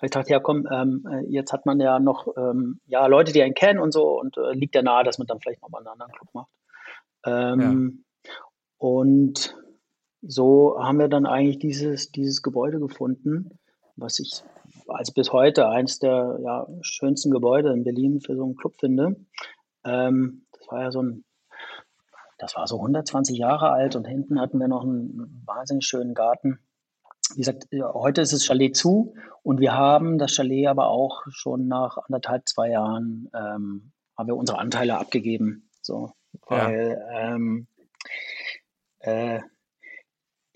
Weil ich dachte, ja komm, ähm, jetzt hat man ja noch ähm, ja, Leute, die einen kennen und so und äh, liegt ja nahe, dass man dann vielleicht nochmal einen anderen Club macht. Ähm, ja. Und so haben wir dann eigentlich dieses, dieses Gebäude gefunden was ich also bis heute eins der ja, schönsten Gebäude in Berlin für so einen Club finde. Ähm, das war ja so ein, das war so 120 Jahre alt und hinten hatten wir noch einen wahnsinnig schönen Garten. Wie gesagt, heute ist das Chalet zu und wir haben das Chalet aber auch schon nach anderthalb, zwei Jahren ähm, haben wir unsere Anteile abgegeben. So, weil, ja. ähm, äh,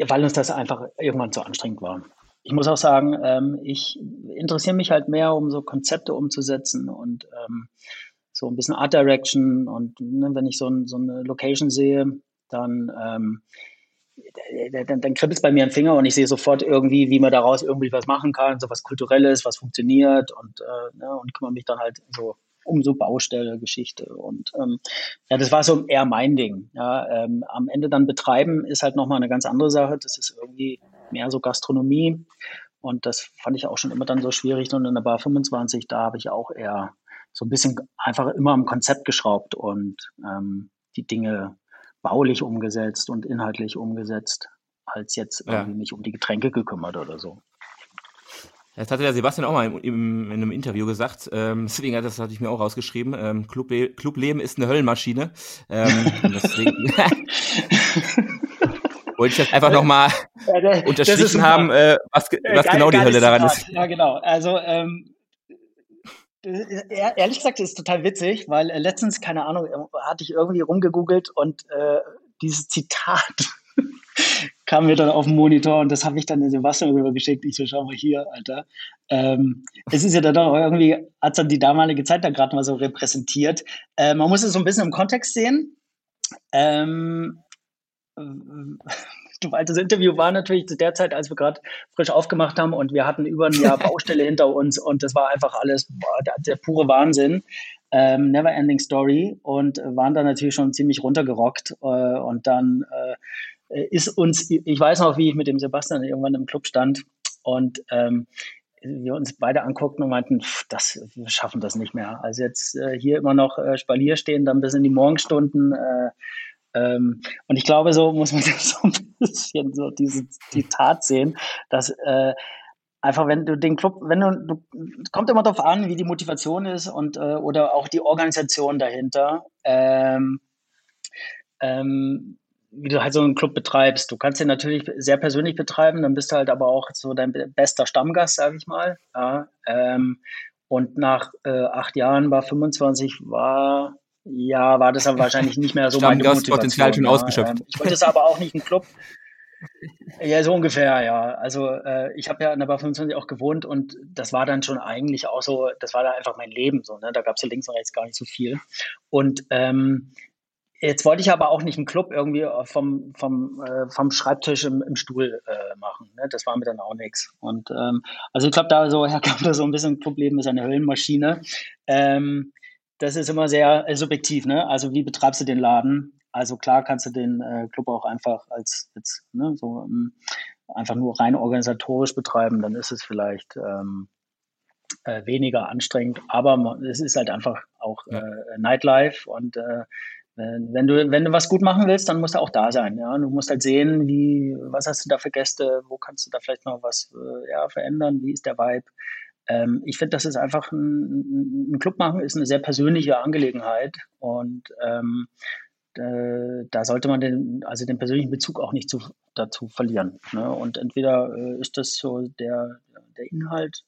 weil uns das einfach irgendwann zu anstrengend war ich muss auch sagen, ähm, ich interessiere mich halt mehr, um so Konzepte umzusetzen und ähm, so ein bisschen Art Direction. Und ne, wenn ich so, ein, so, eine Location sehe, dann, ähm, dann, dann kribbelt es bei mir im Finger und ich sehe sofort irgendwie, wie man daraus irgendwie was machen kann, so was Kulturelles, was funktioniert und, äh, ne, und kümmere mich dann halt so um so Baustelle, Geschichte. Und ähm, ja, das war so eher mein Ding. Ja, ähm, am Ende dann betreiben ist halt nochmal eine ganz andere Sache. Das ist irgendwie mehr so Gastronomie. Und das fand ich auch schon immer dann so schwierig. Und in der Bar 25, da habe ich auch eher so ein bisschen einfach immer am Konzept geschraubt und ähm, die Dinge baulich umgesetzt und inhaltlich umgesetzt, als jetzt irgendwie mich um die Getränke gekümmert oder so. Das hatte der Sebastian auch mal im, im, in einem Interview gesagt. Ähm, deswegen hat das hatte ich mir auch rausgeschrieben. Ähm, Cluble Clubleben ist eine Höllenmaschine. Ähm, [laughs] deswegen [laughs] wollte ich das einfach nochmal unterstrichen haben, äh, was, äh, was genau die Hölle daran ist. Ja, genau. Also ähm, ehrlich gesagt, ist total witzig, weil äh, letztens, keine Ahnung, hatte ich irgendwie rumgegoogelt und äh, dieses Zitat [laughs] kam mir dann auf den Monitor und das habe ich dann in Sebastian rübergeschickt. Ich so, schau mal hier, Alter. Ähm, es ist ja dann auch irgendwie, hat dann die damalige Zeit da gerade mal so repräsentiert. Äh, man muss es so ein bisschen im Kontext sehen. Ähm, du, das Interview war natürlich zu der Zeit, als wir gerade frisch aufgemacht haben und wir hatten über ein Jahr [laughs] Baustelle hinter uns und das war einfach alles boah, der, der, pure Wahnsinn. Ähm, Never Ending Story und waren dann natürlich schon ziemlich runtergerockt äh, und dann äh, ist uns, ich weiß noch, wie ich mit dem Sebastian irgendwann im Club stand und ähm, wir uns beide anguckten und meinten, pff, das, wir schaffen das nicht mehr. Also jetzt äh, hier immer noch äh, Spalier stehen, dann bis in die Morgenstunden. Äh, ähm, und ich glaube, so muss man [laughs] so ein bisschen so diese, die Tat sehen, dass äh, einfach, wenn du den Club, wenn du, du kommt immer darauf an, wie die Motivation ist und äh, oder auch die Organisation dahinter. Ähm, ähm, wie du halt so einen Club betreibst. Du kannst den natürlich sehr persönlich betreiben, dann bist du halt aber auch so dein bester Stammgast, sage ich mal. Ja, ähm, und nach äh, acht Jahren war 25, war ja, war das aber wahrscheinlich nicht mehr so [laughs] Motivation. Potenzial schon ja. ausgeschöpft. Ich wollte es aber auch nicht einen Club. Ja, so ungefähr, ja. Also äh, ich habe ja in der Bar 25 auch gewohnt und das war dann schon eigentlich auch so, das war da einfach mein Leben so, ne? Da gab es ja links und rechts gar nicht so viel. Und ähm, Jetzt wollte ich aber auch nicht einen Club irgendwie vom, vom, äh, vom Schreibtisch im, im Stuhl äh, machen. Ne? Das war mir dann auch nichts. Und ähm, also ich glaube, da so [laughs] herkam da so ein bisschen Clubleben ist eine Höllenmaschine. Ähm, das ist immer sehr äh, subjektiv, ne? Also wie betreibst du den Laden? Also klar kannst du den äh, Club auch einfach als jetzt, ne, so um, ähm, einfach nur rein organisatorisch betreiben, dann ist es vielleicht ähm, äh, weniger anstrengend, aber man, es ist halt einfach auch ja. äh, Nightlife und äh, wenn du, wenn du was gut machen willst, dann musst du auch da sein. Ja? Du musst halt sehen, wie, was hast du da für Gäste, wo kannst du da vielleicht noch was äh, ja, verändern, wie ist der Vibe. Ähm, ich finde, das ist einfach ein, ein, Club machen, ist eine sehr persönliche Angelegenheit und ähm, äh, da sollte man den, also den persönlichen Bezug auch nicht zu, dazu verlieren. Ne? Und entweder äh, ist das so der, der Inhalt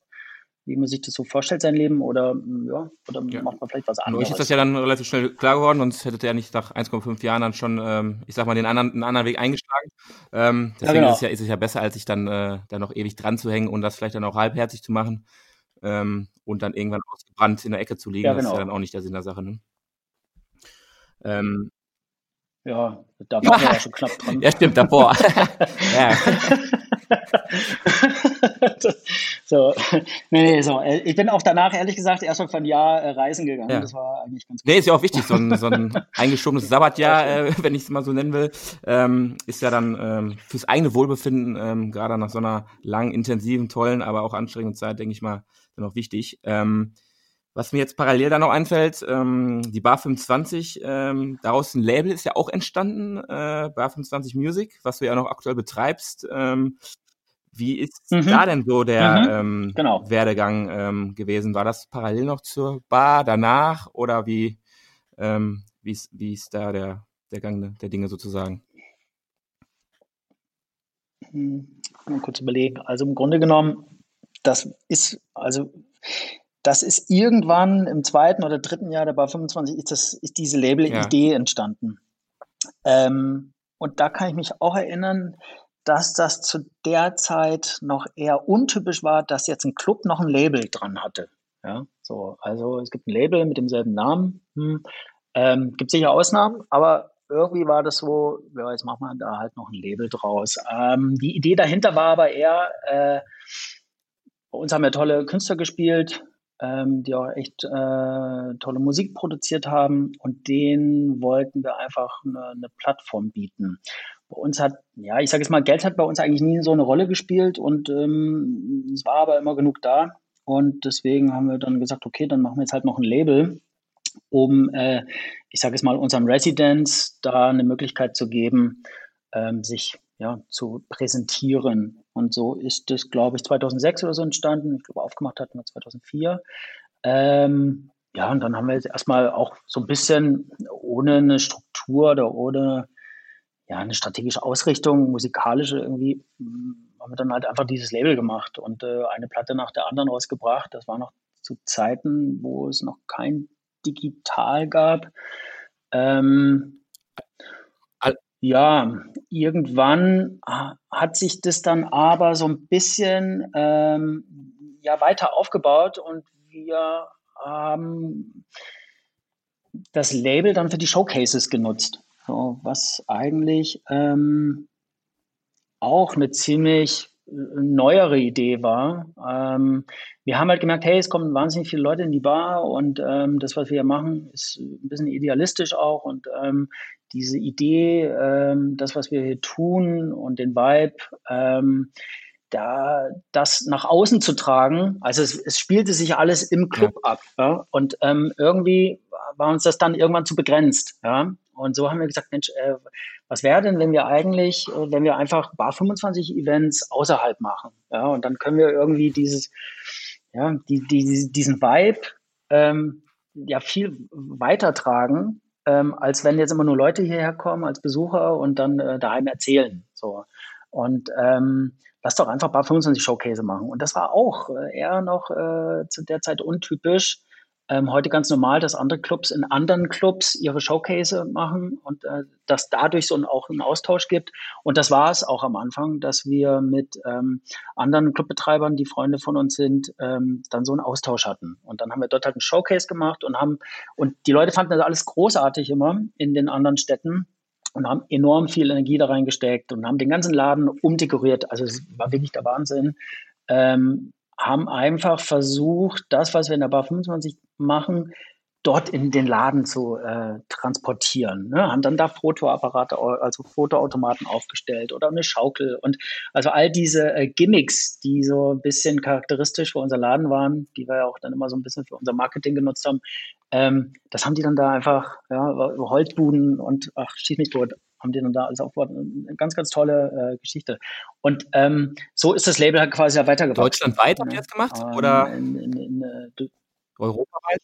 wie man sich das so vorstellt, sein Leben, oder, mm, ja, oder ja. macht man vielleicht was anderes. Euch ist das ja dann relativ schnell klar geworden, sonst hättet ihr ja nicht nach 1,5 Jahren dann schon, ähm, ich sag mal, den anderen, einen anderen Weg eingeschlagen. Ähm, deswegen ja, genau. ist, es ja, ist es ja besser, als sich dann, äh, dann noch ewig dran zu hängen und das vielleicht dann auch halbherzig zu machen ähm, und dann irgendwann ausgebrannt in der Ecke zu liegen. Ja, genau. Das ist ja genau. dann auch nicht der Sinn der Sache. Ne? Ähm, ja, da war ja schon knapp dran. ja, stimmt, davor. [laughs] ja. so, nee, nee, so. Äh, ich bin auch danach, ehrlich gesagt, erst mal von Jahr äh, reisen gegangen. Ja. Das war eigentlich ganz gut. Nee, ist ja auch wichtig, so ein, so ein eingeschobenes [laughs] Sabbatjahr, äh, wenn ich es mal so nennen will, ähm, ist ja dann ähm, fürs eigene Wohlbefinden, ähm, gerade nach so einer langen, intensiven, tollen, aber auch anstrengenden Zeit, denke ich mal, auch wichtig. Ähm, was mir jetzt parallel da noch einfällt, ähm, die Bar 25, ähm, daraus ein Label ist ja auch entstanden, äh, Bar 25 Music, was du ja noch aktuell betreibst. Ähm, wie ist mhm. da denn so der mhm. ähm, genau. Werdegang ähm, gewesen? War das parallel noch zur Bar danach oder wie, ähm, wie, ist, wie ist da der, der Gang der Dinge sozusagen? Hm, mal kurz überlegen. Also im Grunde genommen, das ist, also das ist irgendwann im zweiten oder dritten Jahr der Bar 25 ist, das, ist diese Label-Idee ja. entstanden. Ähm, und da kann ich mich auch erinnern, dass das zu der Zeit noch eher untypisch war, dass jetzt ein Club noch ein Label dran hatte. Ja, so, also es gibt ein Label mit demselben Namen. Hm. Ähm, gibt sicher Ausnahmen, aber irgendwie war das so, ja, jetzt machen wir da halt noch ein Label draus. Ähm, die Idee dahinter war aber eher, äh, bei uns haben ja tolle Künstler gespielt, ähm, die auch echt äh, tolle Musik produziert haben und denen wollten wir einfach eine, eine Plattform bieten bei uns hat, ja, ich sage jetzt mal, Geld hat bei uns eigentlich nie so eine Rolle gespielt und ähm, es war aber immer genug da. Und deswegen haben wir dann gesagt, okay, dann machen wir jetzt halt noch ein Label, um, äh, ich sage jetzt mal, unserem Residents da eine Möglichkeit zu geben, ähm, sich ja, zu präsentieren. Und so ist das, glaube ich, 2006 oder so entstanden. Ich glaube, aufgemacht hatten wir 2004. Ähm, ja, und dann haben wir jetzt erstmal auch so ein bisschen ohne eine Struktur oder ohne ja, eine strategische Ausrichtung, musikalische irgendwie, haben wir dann halt einfach dieses Label gemacht und äh, eine Platte nach der anderen rausgebracht. Das war noch zu Zeiten, wo es noch kein Digital gab. Ähm, ja, irgendwann hat sich das dann aber so ein bisschen ähm, ja, weiter aufgebaut und wir haben das Label dann für die Showcases genutzt. so, was eigentlich ähm, auch eine ziemlich äh, neuere Idee war. Ähm, wir haben halt gemerkt, hey, es kommen wahnsinnig viele Leute in die Bar und ähm, das, was wir hier machen, ist ein bisschen idealistisch auch und ähm, diese Idee, ähm, das, was wir hier tun und den Vibe, ähm, da das nach außen zu tragen, also es, es spielte sich alles im Club ja. ab, ja? und ähm, irgendwie war uns das dann irgendwann zu begrenzt, ja. Und so haben wir gesagt, Mensch, äh, was wäre denn, wenn wir eigentlich, äh, wenn wir einfach Bar 25 Events außerhalb machen, ja, und dann können wir irgendwie dieses, ja, die, die, diesen Vibe ähm, ja viel weiter tragen, ähm, als wenn jetzt immer nur Leute hierher kommen als Besucher und dann äh, daheim erzählen, so. Und ähm, lass doch einfach Bar 25 Showcase machen. Und das war auch äh, eher noch äh, zu der Zeit untypisch. Ähm, heute ganz normal, dass andere Clubs in anderen Clubs ihre Showcase machen und äh, dass dadurch so ein, auch einen Austausch gibt. Und das war es auch am Anfang, dass wir mit ähm, anderen Clubbetreibern, die Freunde von uns sind, ähm, dann so einen Austausch hatten. Und dann haben wir dort halt einen Showcase gemacht und haben, und die Leute fanden das alles großartig immer in den anderen Städten und haben enorm viel Energie da reingesteckt und haben den ganzen Laden umdekoriert. Also es war wirklich der Wahnsinn. Ähm, haben einfach versucht, das, was wir in der Bar 25 machen, dort in den Laden zu äh, transportieren. Ne? Haben dann da Fotoapparate, also Fotoautomaten aufgestellt oder eine Schaukel und also all diese äh, Gimmicks, die so ein bisschen charakteristisch für unser Laden waren, die wir ja auch dann immer so ein bisschen für unser Marketing genutzt haben, ähm, das haben die dann da einfach, ja, Holzbuden und ach, schieß mich tot, haben die dann da alles aufgebaut. Eine ganz, ganz tolle äh, Geschichte. Und ähm, so ist das Label halt quasi weitergebaut. Deutschlandweit habt ihr das gemacht? Ähm, oder in, in, in, äh, europaweit?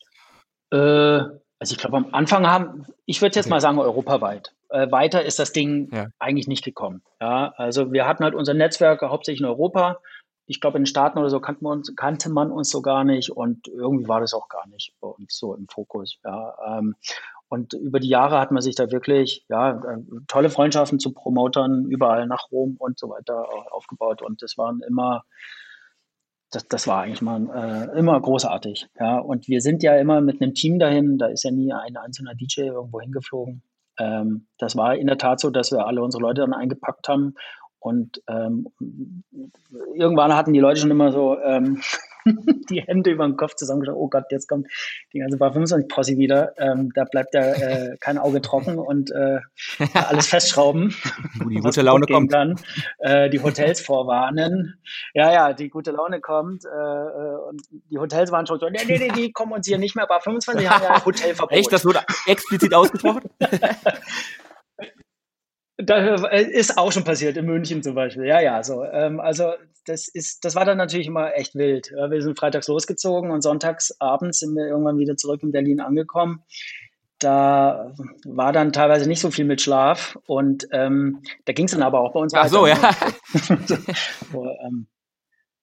Äh, also ich glaube, am Anfang haben, ich würde jetzt okay. mal sagen, europaweit. Äh, weiter ist das Ding ja. eigentlich nicht gekommen. Ja, also wir hatten halt unser Netzwerk hauptsächlich in Europa. Ich glaube, in den Staaten oder so kannte man, uns, kannte man uns so gar nicht und irgendwie war das auch gar nicht bei uns so im Fokus. Ja, ähm, und über die Jahre hat man sich da wirklich ja, äh, tolle Freundschaften zu Promotern überall nach Rom und so weiter aufgebaut. Und das waren immer, das, das war eigentlich mal äh, immer großartig. Ja. Und wir sind ja immer mit einem Team dahin, da ist ja nie ein einzelner DJ irgendwo hingeflogen. Ähm, das war in der Tat so, dass wir alle unsere Leute dann eingepackt haben und ähm, irgendwann hatten die Leute schon immer so ähm, [laughs] die Hände über den Kopf zusammengeschaut. Oh Gott, jetzt kommt die ganze Bar 25 Posse wieder. Ähm, da bleibt ja äh, kein Auge trocken und äh, [laughs] alles festschrauben. Die gute Laune kommt. Dann, äh, die Hotels vorwarnen. Ja, ja, die gute Laune kommt. Äh, äh und die Hotels waren schon so, nee, nee, nee, die kommen uns hier nicht mehr. Bar 25 haben ja ein [laughs] Hotelverbot. Echt, das wurde explizit ausgesprochen? Da äh, ist auch schon passiert, in München zum Beispiel. Ja, ja, so. Ähm, also das ist, das war dann natürlich immer echt wild. Wir sind freitags losgezogen und sonntags abends sind wir irgendwann wieder zurück in Berlin angekommen. Da war dann teilweise nicht so viel mit Schlaf und ähm, da ging es dann aber auch bei uns Ach so, ja. [laughs] so, ähm,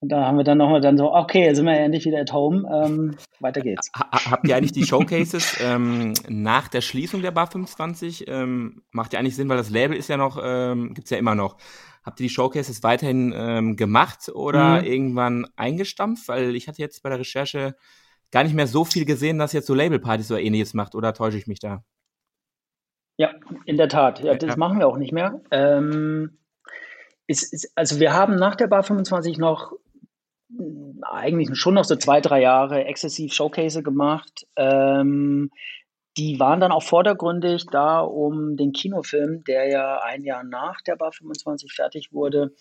und da haben wir dann nochmal dann so, okay, sind wir endlich wieder at home, ähm, weiter geht's. habt ihr eigentlich die Showcases ähm, nach der Schließung der Bar 25? Ähm, macht ja eigentlich Sinn, weil das Label ist ja noch, ähm, gibt's ja immer noch. Habt ihr die Showcases weiterhin ähm, gemacht oder mhm. irgendwann eingestampft? Weil ich hatte jetzt bei der Recherche gar nicht mehr so viel gesehen, dass jetzt so Labelpartys oder ähnliches macht, oder täusche ich mich da? Ja, in der Tat. Ja, das ja. machen wir auch nicht mehr. Ähm, ist, ist, also wir haben nach der Bar 25 noch eigentlich schon noch so zwei, drei Jahre exzessiv Showcase gemacht. Ähm, die waren dann auch vordergründig da, um den Kinofilm, der ja ein Jahr nach der Bar 25 fertig wurde,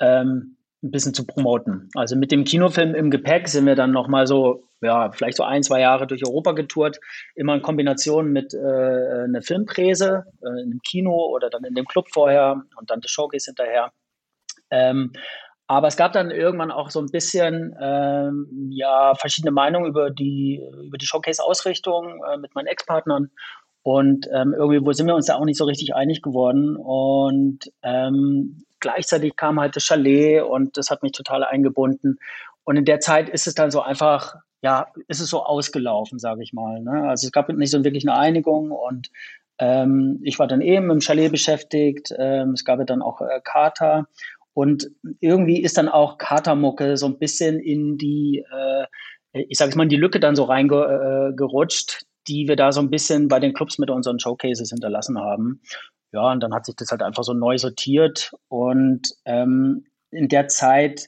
ähm, ein bisschen zu promoten. Also mit dem Kinofilm im Gepäck sind wir dann nochmal so, ja, vielleicht so ein, zwei Jahre durch Europa getourt, immer in Kombination mit äh, einer Filmpräse äh, einem Kino oder dann in dem Club vorher und dann das Showcase hinterher. Ähm, aber es gab dann irgendwann auch so ein bisschen ähm, ja, verschiedene Meinungen über die, über die Showcase-Ausrichtung äh, mit meinen Ex-Partnern. Und ähm, irgendwie wo sind wir uns da auch nicht so richtig einig geworden. Und ähm, gleichzeitig kam halt das Chalet und das hat mich total eingebunden. Und in der Zeit ist es dann so einfach, ja, ist es so ausgelaufen, sage ich mal. Ne? Also es gab nicht so wirklich eine Einigung und ähm, ich war dann eben im Chalet beschäftigt. Ähm, es gab ja dann auch äh, Kater und irgendwie ist dann auch Katermucke so ein bisschen in die, äh, ich sage es mal, in die Lücke dann so reingerutscht, die wir da so ein bisschen bei den Clubs mit unseren Showcases hinterlassen haben. Ja, und dann hat sich das halt einfach so neu sortiert und ähm, in der Zeit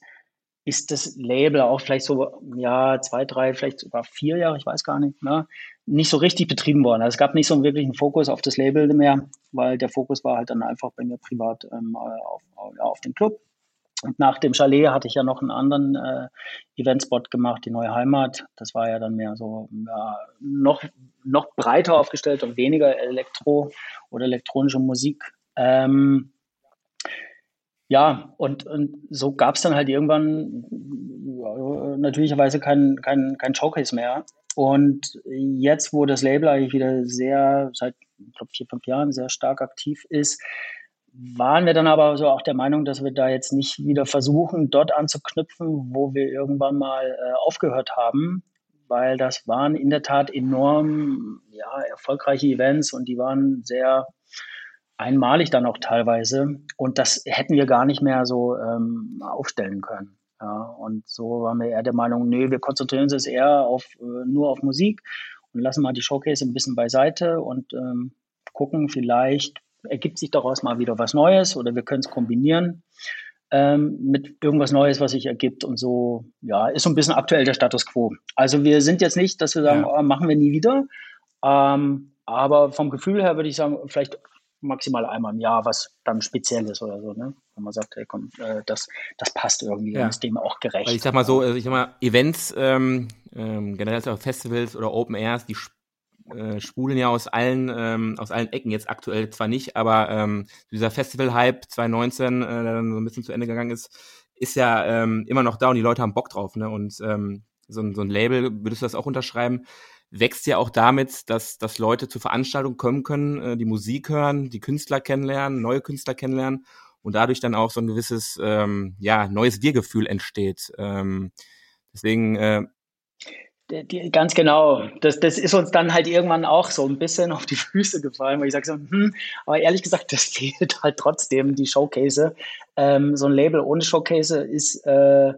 ist das Label auch vielleicht so, ja, zwei, drei, vielleicht sogar vier Jahre, ich weiß gar nicht, ne, nicht so richtig betrieben worden. Also es gab nicht so einen wirklichen Fokus auf das Label mehr, weil der Fokus war halt dann einfach bei mir privat ähm, auf, auf, auf den Club. Und nach dem Chalet hatte ich ja noch einen anderen äh, Eventspot gemacht, die neue Heimat. Das war ja dann mehr so ja, noch, noch breiter aufgestellt und weniger Elektro oder elektronische Musik. Ähm, ja, und, und so gab es dann halt irgendwann ja, natürlicherweise kein, kein, kein Showcase mehr. Und jetzt, wo das Label eigentlich wieder sehr, seit, ich glaube, vier, fünf Jahren sehr stark aktiv ist, waren wir dann aber so auch der Meinung, dass wir da jetzt nicht wieder versuchen, dort anzuknüpfen, wo wir irgendwann mal äh, aufgehört haben, weil das waren in der Tat enorm ja, erfolgreiche Events und die waren sehr einmalig dann auch teilweise. Und das hätten wir gar nicht mehr so ähm, aufstellen können. Ja, und so waren wir eher der Meinung, nee, wir konzentrieren uns jetzt eher auf, äh, nur auf Musik und lassen mal die Showcase ein bisschen beiseite und ähm, gucken, vielleicht ergibt sich daraus mal wieder was Neues oder wir können es kombinieren ähm, mit irgendwas Neues, was sich ergibt. Und so, ja, ist so ein bisschen aktuell der Status quo. Also wir sind jetzt nicht, dass wir sagen, ja. oh, machen wir nie wieder. Ähm, aber vom Gefühl her würde ich sagen, vielleicht maximal einmal im Jahr was dann Spezielles oder so, ne? Wenn man sagt, hey, komm, äh, das, das passt irgendwie ja. und ist dem auch gerecht. Weil ich sag mal so, also ich sag mal, Events, ähm, ähm, generell auch Festivals oder Open Airs, die äh, spulen ja aus allen, ähm, aus allen Ecken, jetzt aktuell zwar nicht, aber ähm, dieser Festival-Hype 2019, äh, der dann so ein bisschen zu Ende gegangen ist, ist ja ähm, immer noch da und die Leute haben Bock drauf, ne? Und ähm, so, ein, so ein Label, würdest du das auch unterschreiben, wächst ja auch damit, dass, dass Leute zur Veranstaltung kommen können, äh, die Musik hören, die Künstler kennenlernen, neue Künstler kennenlernen und dadurch dann auch so ein gewisses, ähm, ja, neues Wir-Gefühl entsteht. Ähm, deswegen äh, ganz genau. Das, das ist uns dann halt irgendwann auch so ein bisschen [laughs] auf die Füße gefallen, weil ich sage so, hm, aber ehrlich gesagt, das [laughs] fehlt halt trotzdem, die Showcase. Ähm, so ein Label ohne Showcase ist, äh,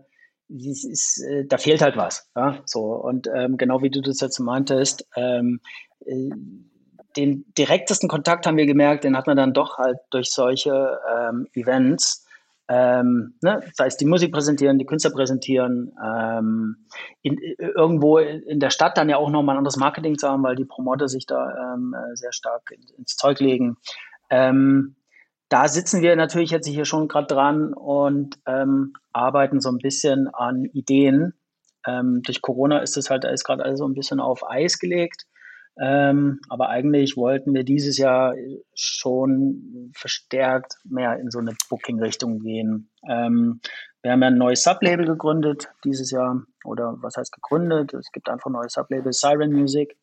ist, äh, da fehlt halt was. Ja? So, und ähm, genau wie du das jetzt meintest, ähm, äh, den direktesten Kontakt haben wir gemerkt, den hat man dann doch halt durch solche ähm, Events ähm, ne, sei es die Musik präsentieren, die Künstler präsentieren, ähm, in, irgendwo in der Stadt dann ja auch nochmal ein anderes Marketing zu haben, weil die Promoter sich da ähm, sehr stark ins Zeug legen. Ähm, da sitzen wir natürlich jetzt hier schon gerade dran und ähm, arbeiten so ein bisschen an Ideen. Ähm, durch Corona ist es halt, ist gerade alles so ein bisschen auf Eis gelegt. Ähm, aber eigentlich wollten wir dieses Jahr schon verstärkt mehr in so eine Booking-Richtung gehen. Ähm, wir haben ja ein neues Sublabel gegründet dieses Jahr. Oder was heißt gegründet? Es gibt einfach ein neues Sublabel, Siren Music,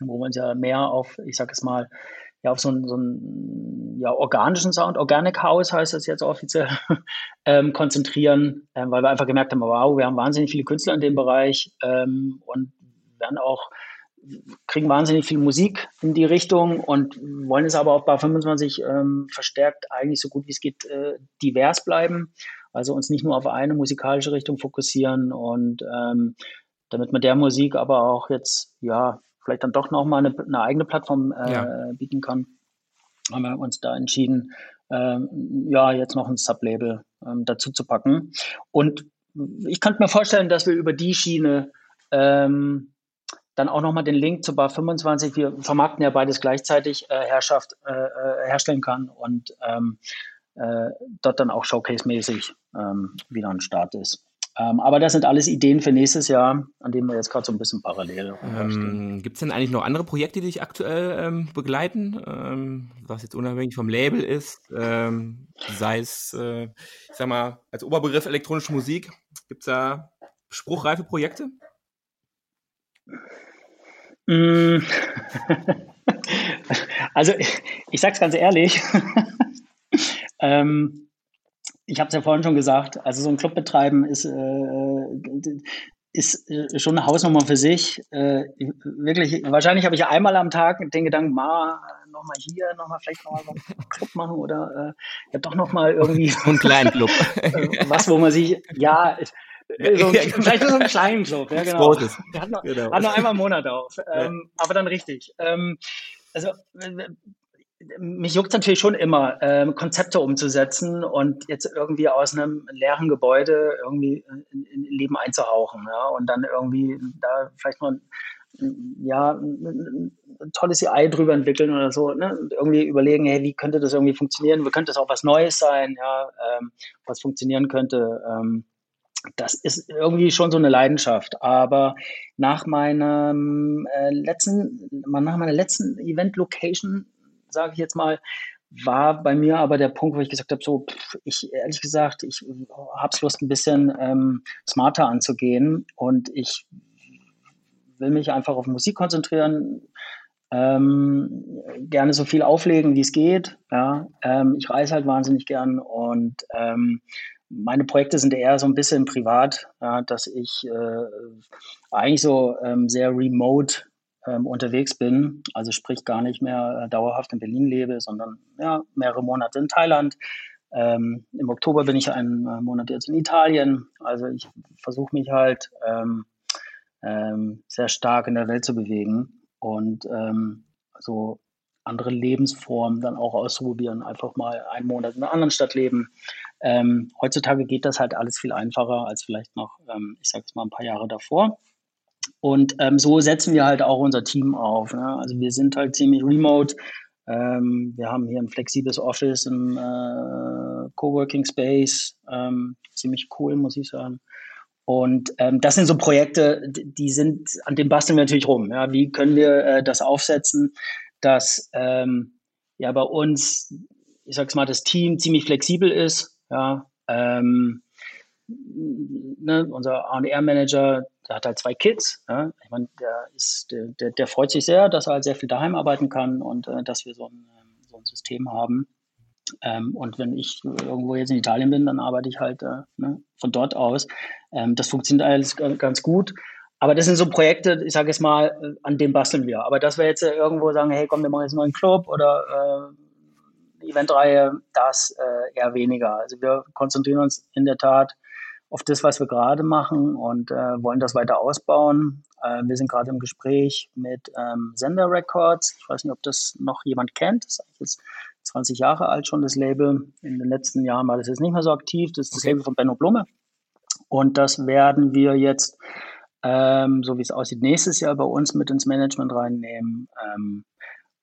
wo wir uns ja mehr auf, ich sag es mal, ja, auf so einen, so einen ja, organischen Sound, Organic House heißt das jetzt offiziell, [laughs] ähm, konzentrieren, ähm, weil wir einfach gemerkt haben, wow, wir haben wahnsinnig viele Künstler in dem Bereich ähm, und werden auch kriegen wahnsinnig viel Musik in die Richtung und wollen es aber auch bei 25 ähm, verstärkt eigentlich so gut wie es geht äh, divers bleiben. Also uns nicht nur auf eine musikalische Richtung fokussieren und ähm, damit man der Musik aber auch jetzt, ja, vielleicht dann doch nochmal eine, eine eigene Plattform äh, ja. bieten kann, haben wir uns da entschieden, ähm, ja, jetzt noch ein Sublabel ähm, dazu zu packen. Und ich könnte mir vorstellen, dass wir über die Schiene ähm, dann auch nochmal den Link zu Bar 25. Wir vermarkten ja beides gleichzeitig, äh, Herrschaft äh, äh, herstellen kann und ähm, äh, dort dann auch Showcase-mäßig ähm, wieder ein Start ist. Ähm, aber das sind alles Ideen für nächstes Jahr, an denen wir jetzt gerade so ein bisschen parallel ähm, Gibt es denn eigentlich noch andere Projekte, die dich aktuell ähm, begleiten, ähm, was jetzt unabhängig vom Label ist, ähm, sei es, äh, ich sag mal, als Oberbegriff elektronische Musik, gibt es da spruchreife Projekte? Mm. [laughs] also ich, ich sage es ganz ehrlich, [laughs] ähm, ich habe es ja vorhin schon gesagt, also so ein Club betreiben ist, äh, ist äh, schon eine Hausnummer für sich. Äh, wirklich, wahrscheinlich habe ich ja einmal am Tag den Gedanken, ma, nochmal hier, nochmal vielleicht nochmal einen Club machen oder äh, ja doch nochmal irgendwie. [laughs] einen kleinen Club. [laughs] was, wo man sich, ja, so, vielleicht nur so einen kleinen Club, ja genau. Hatten noch, Genau. hat nur einmal im Monat auf. Ähm, aber dann richtig. Ähm, also äh, mich juckt natürlich schon immer, ähm, Konzepte umzusetzen und jetzt irgendwie aus einem leeren Gebäude irgendwie in, in Leben einzuhauchen, ja, und dann irgendwie da vielleicht mal ja, ein, ein tolles AI drüber entwickeln oder so, ne? Und irgendwie überlegen, hey, wie könnte das irgendwie funktionieren? Wie könnte das auch was Neues sein, ja, ähm, was funktionieren könnte? Ähm, das ist irgendwie schon so eine Leidenschaft. Aber nach meinem äh, letzten, nach meiner letzten Event-Location, sage ich jetzt mal, war bei mir aber der Punkt, wo ich gesagt habe, so, ich ehrlich gesagt, ich habe Lust, ein bisschen ähm, smarter anzugehen und ich will mich einfach auf Musik konzentrieren, ähm, gerne so viel auflegen, wie es geht. Ja, ähm, ich reise halt wahnsinnig gern und ähm, meine Projekte sind eher so ein bisschen privat, ja, dass ich äh, eigentlich so ähm, sehr remote ähm, unterwegs bin, also sprich gar nicht mehr äh, dauerhaft in Berlin lebe, sondern ja, mehrere Monate in Thailand. Ähm, Im Oktober bin ich einen äh, Monat jetzt in Italien. Also ich versuche mich halt ähm, ähm, sehr stark in der Welt zu bewegen und ähm, so andere Lebensformen dann auch auszuprobieren, einfach mal einen Monat in einer anderen Stadt leben. Ähm, heutzutage geht das halt alles viel einfacher als vielleicht noch, ähm, ich sage es mal, ein paar Jahre davor. Und ähm, so setzen wir halt auch unser Team auf. Ne? Also wir sind halt ziemlich remote. Ähm, wir haben hier ein flexibles Office, ein äh, Coworking Space, ähm, ziemlich cool, muss ich sagen. Und ähm, das sind so Projekte, die sind, an dem basteln wir natürlich rum. Ja? Wie können wir äh, das aufsetzen, dass ähm, ja bei uns, ich sag's mal, das Team ziemlich flexibel ist. Ja? Ähm, ne? Unser R&R-Manager, der hat halt zwei Kids. Ja? Ich meine, der, ist, der, der, der freut sich sehr, dass er halt sehr viel daheim arbeiten kann und äh, dass wir so ein, so ein System haben. Ähm, und wenn ich irgendwo jetzt in Italien bin, dann arbeite ich halt äh, ne, von dort aus. Ähm, das funktioniert alles ganz gut. Aber das sind so Projekte, ich sage jetzt mal, äh, an dem basteln wir. Aber dass wir jetzt äh, irgendwo sagen, hey, komm, wir machen jetzt einen neuen Club oder äh, Eventreihe, das äh, eher weniger. Also wir konzentrieren uns in der Tat auf das, was wir gerade machen und äh, wollen das weiter ausbauen. Äh, wir sind gerade im Gespräch mit ähm, Sender Records. Ich weiß nicht, ob das noch jemand kennt. Das ist jetzt 20 Jahre alt schon, das Label. In den letzten Jahren war das jetzt nicht mehr so aktiv. Das ist das Label von Benno Blume. Und das werden wir jetzt, ähm, so wie es aussieht, nächstes Jahr bei uns mit ins Management reinnehmen, ähm,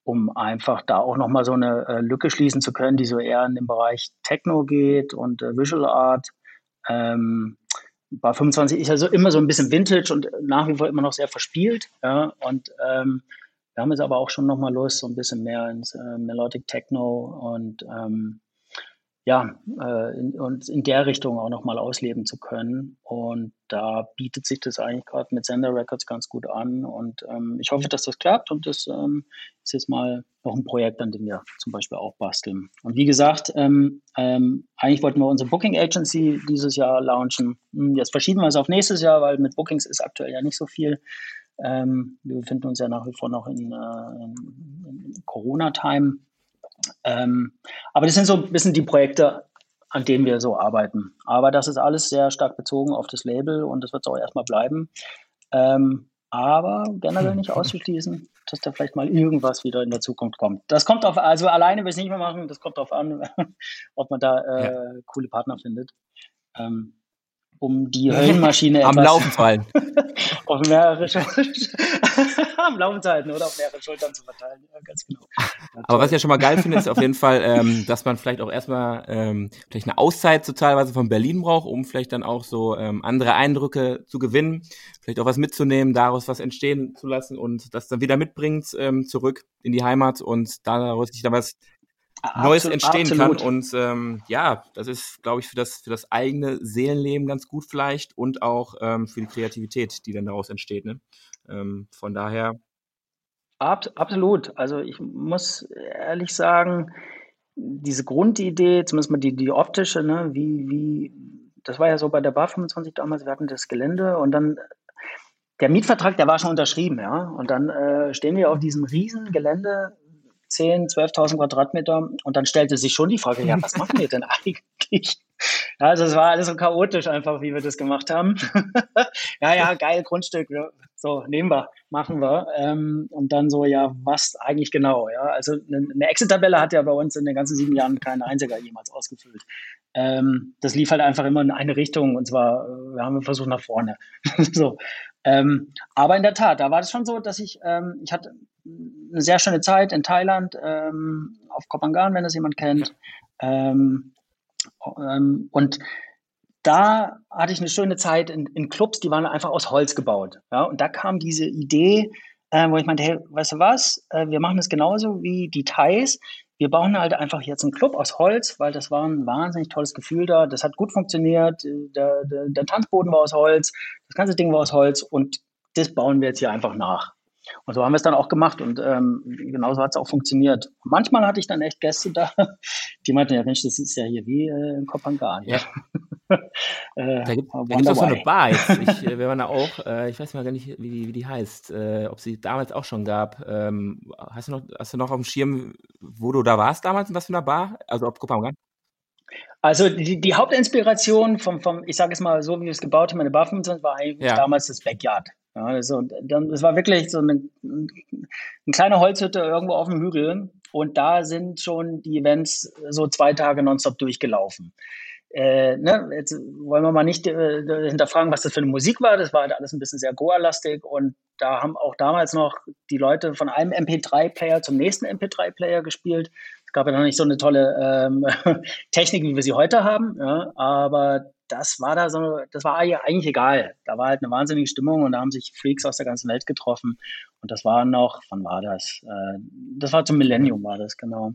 um einfach da auch nochmal so eine äh, Lücke schließen zu können, die so eher in den Bereich Techno geht und äh, Visual Art. Ähm, bei 25 ist also immer so ein bisschen Vintage und nach wie vor immer noch sehr verspielt. Ja, und ähm, wir haben jetzt aber auch schon nochmal Lust, so ein bisschen mehr ins äh, Melodic Techno und ähm, ja, äh, in, uns in der Richtung auch nochmal ausleben zu können. Und da bietet sich das eigentlich gerade mit Sender Records ganz gut an. Und ähm, ich hoffe, dass das klappt. Und das ähm, ist jetzt mal noch ein Projekt, an dem wir zum Beispiel auch basteln. Und wie gesagt, ähm, ähm, eigentlich wollten wir unsere Booking Agency dieses Jahr launchen. Hm, Jetzt verschieben wir es auf nächstes Jahr, weil mit Bookings ist aktuell ja nicht so viel. Ähm, wir befinden uns ja nach wie vor noch in, äh, in, in Corona-Time. Ähm, aber das sind so ein bisschen die Projekte, an denen wir so arbeiten. Aber das ist alles sehr stark bezogen auf das Label und das wird es auch erstmal bleiben. Ähm, aber generell nicht [laughs] auszuschließen, dass da vielleicht mal irgendwas wieder in der Zukunft kommt. Das kommt auf, also alleine will ich es nicht mehr machen, das kommt darauf an, [laughs] ob man da äh, Ja. coole Partner findet. Ähm, um die Höllenmaschine Am Laufen zu halten. [laughs] auf mehrere [laughs] am Laufen zu halten oder auf mehrere Schultern zu verteilen. Ja, ganz genau. Aber was ich ja schon mal geil finde, ist auf jeden Fall, ähm, dass man vielleicht auch erstmal ähm, vielleicht eine Auszeit so teilweise von Berlin braucht, um vielleicht dann auch so ähm, andere Eindrücke zu gewinnen, vielleicht auch was mitzunehmen, daraus was entstehen zu lassen und das dann wieder mitbringt ähm, zurück in die Heimat und daraus sich dann was Neues Absolut- entstehen kann. Und ähm, ja, das ist, glaube ich, für das, für das eigene Seelenleben ganz gut vielleicht und auch ähm, für die Kreativität, die dann daraus entsteht. Ne? Ähm, von daher, Ab, absolut. Also ich muss ehrlich sagen, diese Grundidee, zumindest mal die, die optische, ne, wie, wie, das war ja so bei der Bar 25 damals, wir hatten das Gelände und dann der Mietvertrag, der war schon unterschrieben, ja. Und dann äh, stehen wir auf diesem riesen Gelände, 10, 12.000 Quadratmeter und dann stellte sich schon die Frage, ja, was machen wir denn [laughs] eigentlich? also es war alles so chaotisch einfach, wie wir das gemacht haben. [laughs] ja, ja, geil, Grundstück. So, nehmen wir, machen wir. Ähm, und dann so, ja, was eigentlich genau? Ja, also eine, eine Exit-Tabelle hat ja bei uns in den ganzen sieben Jahren kein einziger jemals ausgefüllt. Ähm, das lief halt einfach immer in eine Richtung und zwar, äh, wir haben versucht nach vorne. [laughs] so. Ähm, aber in der Tat, da war es schon so, dass ich, ähm, ich hatte eine sehr schöne Zeit in Thailand, ähm, auf Kopangan, wenn das jemand kennt. Ähm, ähm, und da hatte ich eine schöne Zeit in, in, Clubs, die waren einfach aus Holz gebaut. Ja? Und da kam diese Idee, äh, wo ich meinte, hey, weißt du was, äh, wir machen das genauso wie die Thais. Wir bauen halt einfach jetzt einen Club aus Holz, weil das war ein wahnsinnig tolles Gefühl da. Das hat gut funktioniert. Der, der, der Tanzboden war aus Holz, das ganze Ding war aus Holz und das bauen wir jetzt hier einfach nach. Und so haben wir es dann auch gemacht und ähm, genauso hat es auch funktioniert. Manchmal hatte ich dann echt Gäste da, [laughs] die meinten, ja Mensch, das ist ja hier wie äh, in Kopangan. Ja. [laughs] äh, da gibt es auch so eine Bar jetzt. [laughs] Ich, äh, wir waren da auch, äh, ich weiß mal gar nicht, wie die, wie die heißt, äh, ob sie damals auch schon gab. Ähm, hast, du noch, hast du noch auf dem Schirm, wo du da warst damals, in was für einer Bar? Also ob Kopangan? Also die, die Hauptinspiration vom, vom, ich sage es mal so, wie wir es gebaut haben, meine Bar 25, war eigentlich ja. damals das Backyard. Ja, also dann, es war wirklich so eine, eine kleine Holzhütte irgendwo auf dem Hügel und da sind schon die Events so zwei Tage nonstop durchgelaufen. Äh, ne, jetzt wollen wir mal nicht äh, hinterfragen, was das für eine Musik war. Das war halt alles ein bisschen sehr Goa-lastig und da haben auch damals noch die Leute von einem MP3-Player zum nächsten MP3-Player gespielt. Es gab ja noch nicht so eine tolle ähm, [laughs] Technik, wie wir sie heute haben, ja, aber das war da so, das war eigentlich egal. Da war halt eine wahnsinnige Stimmung und da haben sich Freaks aus der ganzen Welt getroffen. Und das war noch, wann war das? Äh, das war zum Millennium, war das, genau.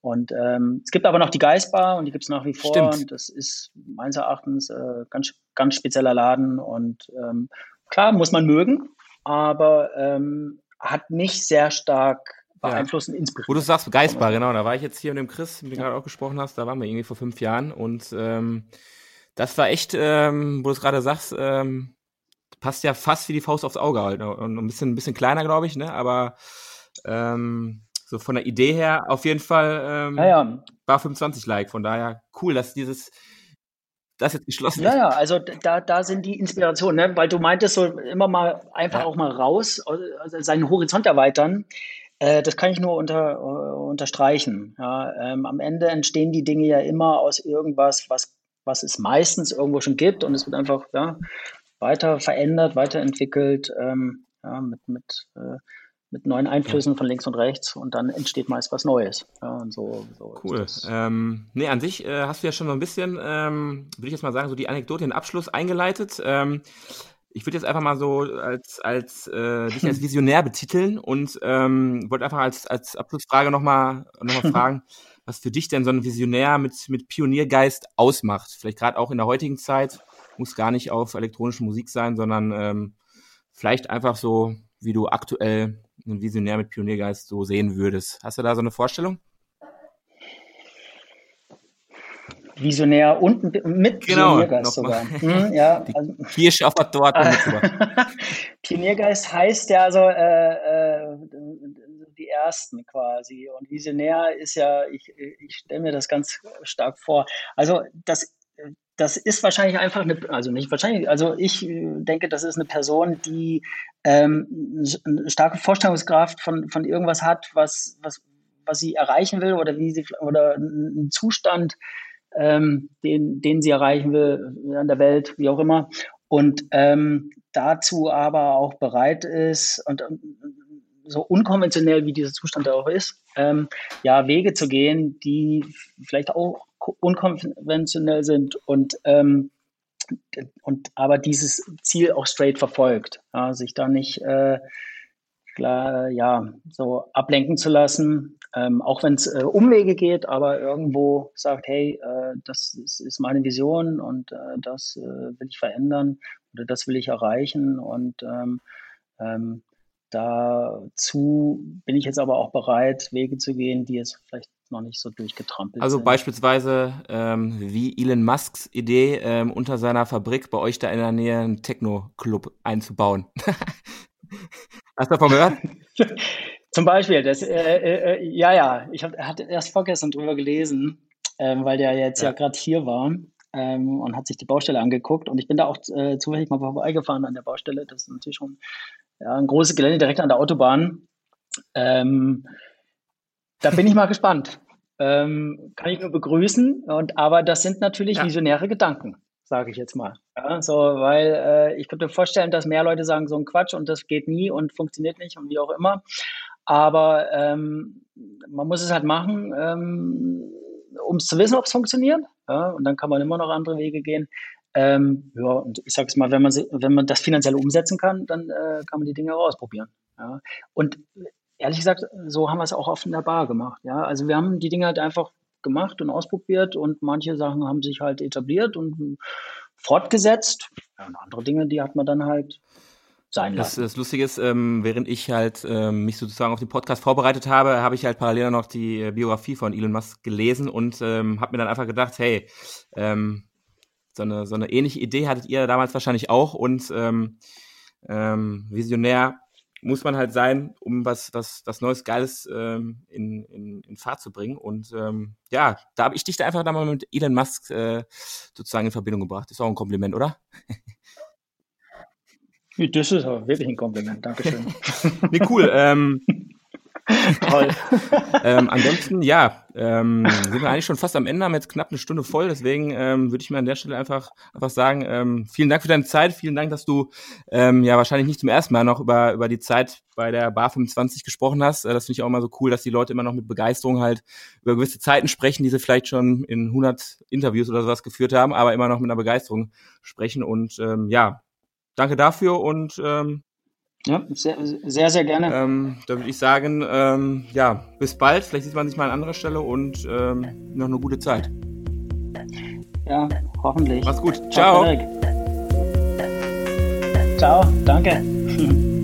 Und ähm, es gibt aber noch die Geistbar und die gibt es nach wie vor. Stimmt. Und das ist meines Erachtens äh, ganz, ganz spezieller Laden. Und ähm, klar, muss man mögen, aber ähm, hat mich sehr stark beeinflussen, ja. inspiriert. Wo du sagst, Geistbar, genau. Da war ich jetzt hier mit dem Chris, mit dem du gerade auch gesprochen hast, da waren wir irgendwie vor fünf Jahren und ähm, das war echt, ähm, wo du es gerade sagst, ähm, passt ja fast wie die Faust aufs Auge halt. Ne? Und ein bisschen, ein bisschen kleiner, glaube ich, ne? Aber ähm, so von der Idee her auf jeden Fall ähm, ja, ja. war 25-like. Von daher cool, dass dieses das jetzt geschlossen ja, ist. Ja, also da, da sind die Inspirationen, ne? weil du meintest so immer mal einfach ja. auch mal raus, also seinen Horizont erweitern. Äh, das kann ich nur unter, äh, unterstreichen. Ja, ähm, am Ende entstehen die Dinge ja immer aus irgendwas, was was es meistens irgendwo schon gibt und es wird einfach ja, weiter verändert, weiterentwickelt ähm, ja, mit, mit, äh, mit neuen Einflüssen von links und rechts und dann entsteht meist was Neues. Ja, so, so cool. Ähm, nee, an sich äh, hast du ja schon so ein bisschen, ähm, würde ich jetzt mal sagen, so die Anekdote, den Abschluss eingeleitet. Ähm, ich würde jetzt einfach mal so als, als äh, dich als Visionär betiteln und ähm, wollte einfach als, als Abschlussfrage nochmal noch mal [laughs] fragen, was für dich denn so ein Visionär mit, mit Pioniergeist ausmacht. Vielleicht gerade auch in der heutigen Zeit, muss gar nicht auf elektronische Musik sein, sondern ähm, vielleicht einfach so, wie du aktuell einen Visionär mit Pioniergeist so sehen würdest. Hast du da so eine Vorstellung? Visionär und mit genau, Pioniergeist sogar. Hm, ja, [laughs] also, Kirsche auf der Torte. [laughs] Pioniergeist heißt ja also äh, äh, die ersten quasi. Und visionär ist ja, ich, ich stelle mir das ganz stark vor. Also das, das ist wahrscheinlich einfach eine, also nicht wahrscheinlich, also ich denke, das ist eine Person, die ähm, eine starke Vorstellungskraft von, von irgendwas hat, was, was, was sie erreichen will oder wie sie oder einen Zustand, ähm, den, den sie erreichen will in der Welt, wie auch immer. Und ähm, dazu aber auch bereit ist und so unkonventionell wie dieser Zustand auch ist, ähm, ja, Wege zu gehen, die vielleicht auch unkonventionell sind und, ähm, und aber dieses Ziel auch straight verfolgt, ja, sich da nicht äh, klar, ja, so ablenken zu lassen, ähm, auch wenn es äh, Umwege geht, aber irgendwo sagt, hey, äh, das ist, ist, meine Vision und äh, das äh, will ich verändern oder das will ich erreichen und ähm, ähm, Dazu bin ich jetzt aber auch bereit, Wege zu gehen, die jetzt vielleicht noch nicht so durchgetrampelt also sind. Also beispielsweise ähm, wie Elon Musks Idee, ähm, unter seiner Fabrik bei euch da in der Nähe einen Techno-Club einzubauen. [laughs] Hast du davon gehört? [laughs] Zum Beispiel, das, äh, äh, äh ja, ja, ich habe hatte erst vorgestern drüber gelesen, ähm, weil der jetzt ja, ja gerade hier war. ähm, und hat sich die Baustelle angeguckt. Und ich bin da auch äh, zufällig mal vorbeigefahren an der Baustelle. Das ist natürlich schon ja, ein großes Gelände direkt an der Autobahn. Ähm, da bin ich mal gespannt. Ähm, kann ich nur begrüßen. Und, aber das sind natürlich ja. visionäre Gedanken, sage ich jetzt mal. Ja, so, weil äh, ich könnte mir vorstellen, dass mehr Leute sagen, so ein Quatsch und das geht nie und funktioniert nicht und wie auch immer. Aber ähm, man muss es halt machen, ähm, um es zu wissen, ob es funktioniert. Ja, und dann kann man immer noch andere Wege gehen. Ähm, ja, und ich sage es mal, wenn man, wenn man das finanziell umsetzen kann, dann äh, kann man die Dinge auch ausprobieren. Ja. Und ehrlich gesagt, so haben wir es auch oft in der Bar gemacht. Ja, also wir haben die Dinge halt einfach gemacht und ausprobiert und manche Sachen haben sich halt etabliert und fortgesetzt. Und andere Dinge, die hat man dann halt sein lassen. Das, das Lustige ist, ähm, während ich halt ähm, mich sozusagen auf den Podcast vorbereitet habe, habe ich halt parallel noch die äh, Biografie von Elon Musk gelesen und ähm, habe mir dann einfach gedacht, hey, ähm, so, eine, so eine ähnliche Idee hattet ihr damals wahrscheinlich auch und ähm, ähm, visionär muss man halt sein, um was, was, was Neues, Geiles ähm, in, in, in Fahrt zu bringen. Und ähm, ja, da habe ich dich da einfach da mal mit Elon Musk äh, sozusagen in Verbindung gebracht. Ist auch ein Kompliment, oder? [laughs] Das ist aber wirklich ein Kompliment, Dankeschön. [laughs] nee, cool. Ähm, [laughs] [laughs] Toll. ähm, ansonsten, ja, ähm, sind wir eigentlich schon fast am Ende, haben jetzt knapp eine Stunde voll, deswegen ähm, würde ich mir an der Stelle einfach, einfach sagen, ähm, vielen Dank für deine Zeit, vielen Dank, dass du ähm, ja wahrscheinlich nicht zum ersten Mal noch über, über die Zeit bei der Bar 25 gesprochen hast. Äh, das finde ich auch immer so cool, dass die Leute immer noch mit Begeisterung halt über gewisse Zeiten sprechen, die sie vielleicht schon in 100 Interviews oder sowas geführt haben, aber immer noch mit einer Begeisterung sprechen und ähm, ja, danke dafür und ähm, ja, sehr, sehr, sehr gerne. Ähm, da würde ich sagen, ähm, ja, bis bald. Vielleicht sieht man sich mal an anderer Stelle und ähm, noch eine gute Zeit. Ja, hoffentlich. Mach's gut. Ciao. Ciao, Ciao danke. [laughs]